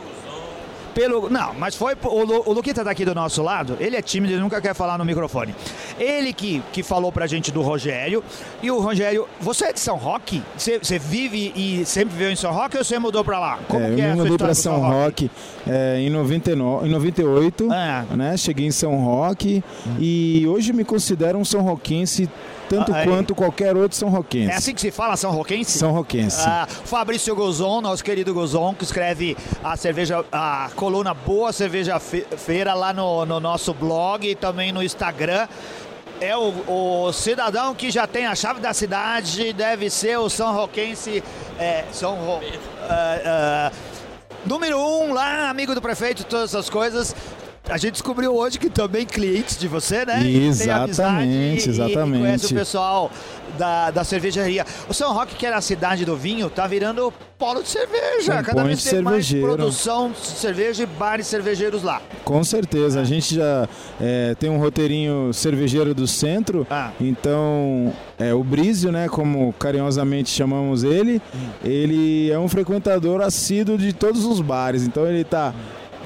Pelo, não, mas foi o, o Luquita tá aqui do nosso lado. Ele é tímido, ele nunca quer falar no microfone. Ele que, que falou pra gente do Rogério. E o Rogério, você é de São Roque? Você, você vive e sempre viveu em São Roque ou você mudou pra lá? Como É, que é eu me mudei para com São Roque é, em, 99, em 98, É. né? Cheguei em São Roque e hoje me considero um São Roquense tanto aí. quanto qualquer outro São Roquense. É assim que se fala, São Roquense? São Roquense. Ah, Fabrício Gozon, nosso querido Gozon, que escreve a cerveja, a coluna Boa Cerveja Fe- Feira lá no, no nosso blog e também no Instagram. É o, o cidadão que já tem a chave da cidade, deve ser o São Roquense. É, São Ro, ah, ah, número um lá, amigo do prefeito, todas essas coisas. A gente descobriu hoje que também clientes de você, né? Amizade Exatamente, e- E conhece o exatamente. pessoal da, da cervejaria. O São Roque, que era a cidade do vinho, tá virando polo de cerveja. Um Cada vez tem mais cervejeiro. produção de cerveja e bares cervejeiros lá. Com certeza, a gente já é, tem um roteirinho cervejeiro do centro, Ah. então é, o Brísio, né, como carinhosamente chamamos ele, ele é um frequentador assíduo de todos os bares, então ele tá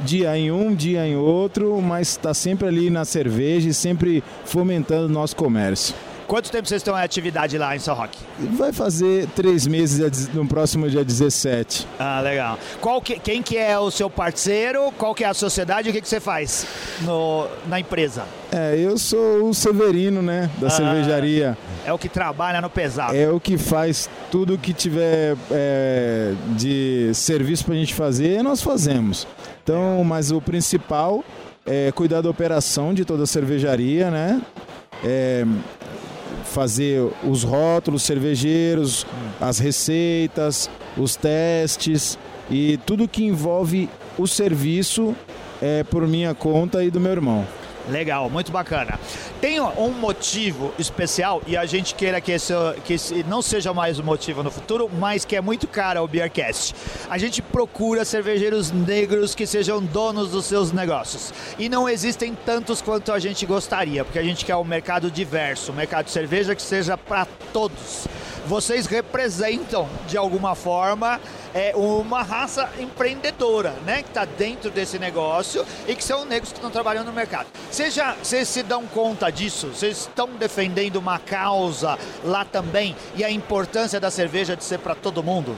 dia em um, dia em outro, mas está sempre ali na cerveja e sempre fomentando o nosso comércio. Quanto tempo vocês estão em atividade lá em São Roque? Vai fazer três meses no próximo dia 17. Ah, legal. Qual que, quem que é o seu parceiro? Qual que é a sociedade? O que, que você faz no, na empresa? É, eu sou o Severino, né, da Ah. cervejaria. É o que trabalha no pesado. É o que faz tudo que tiver é, de serviço pra gente fazer, nós fazemos. Então, mas o principal é cuidar da operação de toda a cervejaria, né? É, fazer os rótulos cervejeiros, as receitas, os testes e tudo que envolve o serviço é por minha conta e do meu irmão. Legal, muito bacana. Tem um motivo especial e a gente queira que esse, que esse não seja mais um motivo no futuro, mas que é muito caro ao Beercast. A gente procura cervejeiros negros que sejam donos dos seus negócios. E não existem tantos quanto a gente gostaria, porque a gente quer um mercado diverso, um mercado de cerveja que seja para todos. Vocês representam, de alguma forma, é, uma raça empreendedora, né? Que está dentro desse negócio e que são negros que estão trabalhando no mercado. Vocês, já, vocês se dão conta disso? Vocês estão defendendo uma causa lá também? E a importância da cerveja de ser para todo mundo?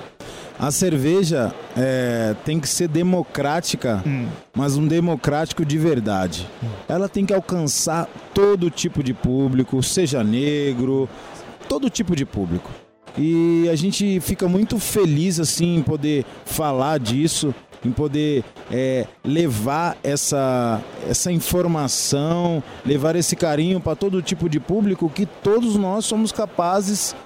A cerveja é, tem que ser democrática, Hum. mas um democrático de verdade. Ela tem que alcançar todo tipo de público, seja negro, todo tipo de público. E a gente fica muito feliz assim em poder falar disso, em poder é, levar essa, essa informação, levar esse carinho para todo tipo de público que todos nós somos capazes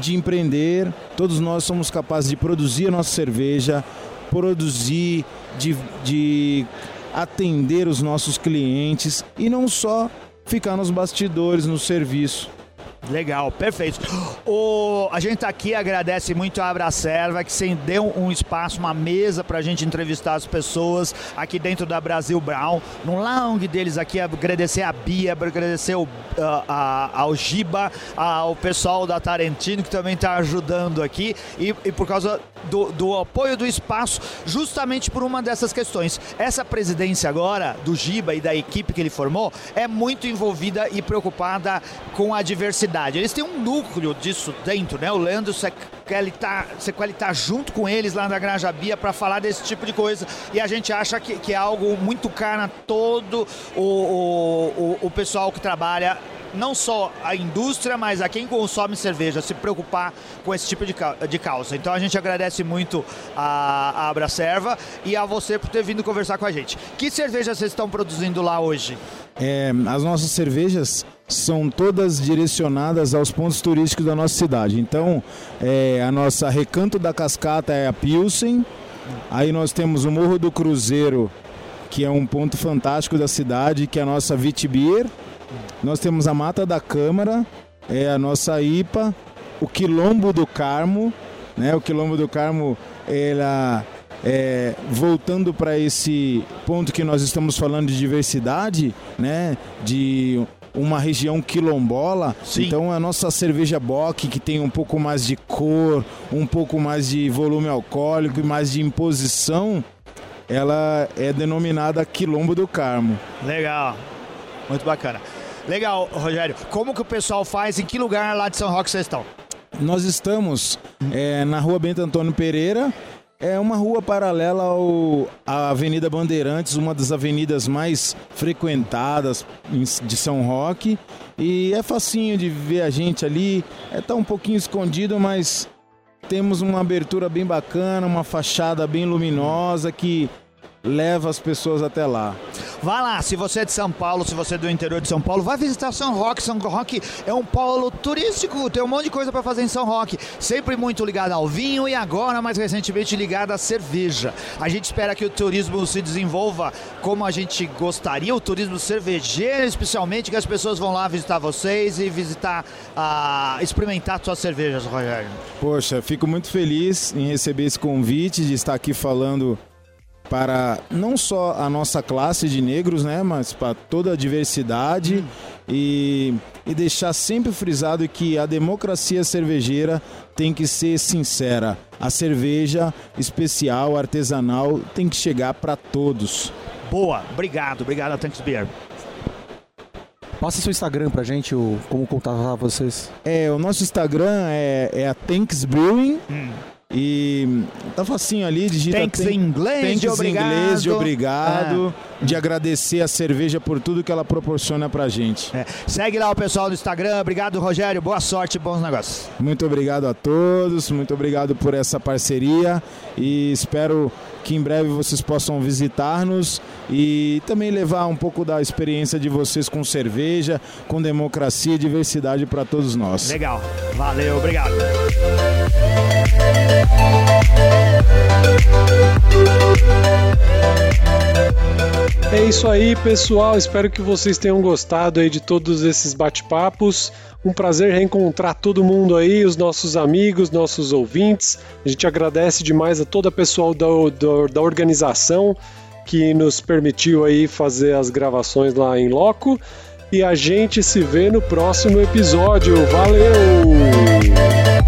de empreender, todos nós somos capazes de produzir a nossa cerveja, produzir, de, de atender os nossos clientes e não só ficar nos bastidores, no serviço. Legal, perfeito. O, a gente tá aqui agradece muito a Abracerva, que deu um espaço, uma mesa para a gente entrevistar as pessoas aqui dentro da Brasil Brown. No lounge deles aqui, agradecer a Bia, agradecer o, a, ao Giba, ao pessoal da Tarantino, que também está ajudando aqui. E, e por causa do, do, apoio do espaço, justamente por uma dessas questões. Essa presidência agora, do Giba e da equipe que ele formou, é muito envolvida e preocupada com a diversidade eles têm um núcleo disso dentro, né? O Leandro Sequeli tá, tá junto com eles lá na Granja Bia para falar desse tipo de coisa. E a gente acha que, que é algo muito caro a todo o, o, o, o pessoal que trabalha não só a indústria, mas a quem consome cerveja se preocupar com esse tipo de, causa. Então a gente agradece muito a, a Abracerva e a você por ter vindo conversar com a gente. Que cerveja vocês estão produzindo lá hoje? É, as nossas cervejas são todas direcionadas aos pontos turísticos da nossa cidade. Então, é, a nossa Recanto da Cascata é a Pilsen. Aí nós temos o Morro do Cruzeiro, que é um ponto fantástico da cidade, que é a nossa Vitibir. Nós temos a Mata da Câmara, é a nossa IPA. O Quilombo do Carmo, né? O Quilombo do Carmo, ela é, voltando para esse ponto que nós estamos falando de diversidade, né? De uma região quilombola. Sim. Então a nossa cerveja Bock, que tem um pouco mais de cor, um pouco mais de volume alcoólico e mais de imposição, ela é denominada Quilombo do Carmo. Legal. Muito bacana. Legal, Rogério. Como que o pessoal faz? Em que lugar lá de São Roque vocês estão? Nós estamos é, na rua Bento Antônio Pereira, é uma rua paralela ao, à Avenida Bandeirantes, uma das avenidas mais frequentadas de São Roque. E é facinho de ver a gente ali. É tá um pouquinho escondido, mas temos uma abertura bem bacana, uma fachada bem luminosa que leva as pessoas até lá. Vá lá, se você é de São Paulo, se você é do interior de São Paulo, vai visitar São Roque. São Roque é um polo turístico, tem um monte de coisa para fazer em São Roque. Sempre muito ligado ao vinho e agora, mais recentemente, ligado à cerveja. A gente espera que o turismo se desenvolva como a gente gostaria, o turismo cervejeiro, especialmente, que as pessoas vão lá visitar vocês e visitar, uh, experimentar suas cervejas, Rogério. Poxa, fico muito feliz em receber esse convite, de estar aqui falando para não só a nossa classe de negros, né, mas para toda a diversidade hum. e, e deixar sempre frisado que a democracia cervejeira tem que ser sincera. A cerveja especial, artesanal, tem que chegar para todos. Boa, obrigado, obrigado a Tanks Beer. Passa seu Instagram pra gente, o, como contatar vocês. É, o nosso Instagram é, é a Tanks Brewing. Hum. E tá facinho ali, digita Thanks em inglês, thanks de obrigado. inglês de obrigado, é. de agradecer a cerveja por tudo que ela proporciona pra gente. É. Segue lá o pessoal do Instagram. Obrigado, Rogério. Boa sorte, bons negócios. Muito obrigado a todos, muito obrigado por essa parceria e espero que em breve vocês possam visitar-nos e também levar um pouco da experiência de vocês com cerveja, com democracia e diversidade para todos nós. Legal, valeu, obrigado. É isso aí, pessoal. Espero que vocês tenham gostado aí de todos esses bate-papos. Um prazer reencontrar todo mundo aí, os nossos amigos, nossos ouvintes. A gente agradece demais a todo o pessoal da, da, da organização que nos permitiu aí fazer as gravações lá em loco. E a gente se vê no próximo episódio. Valeu!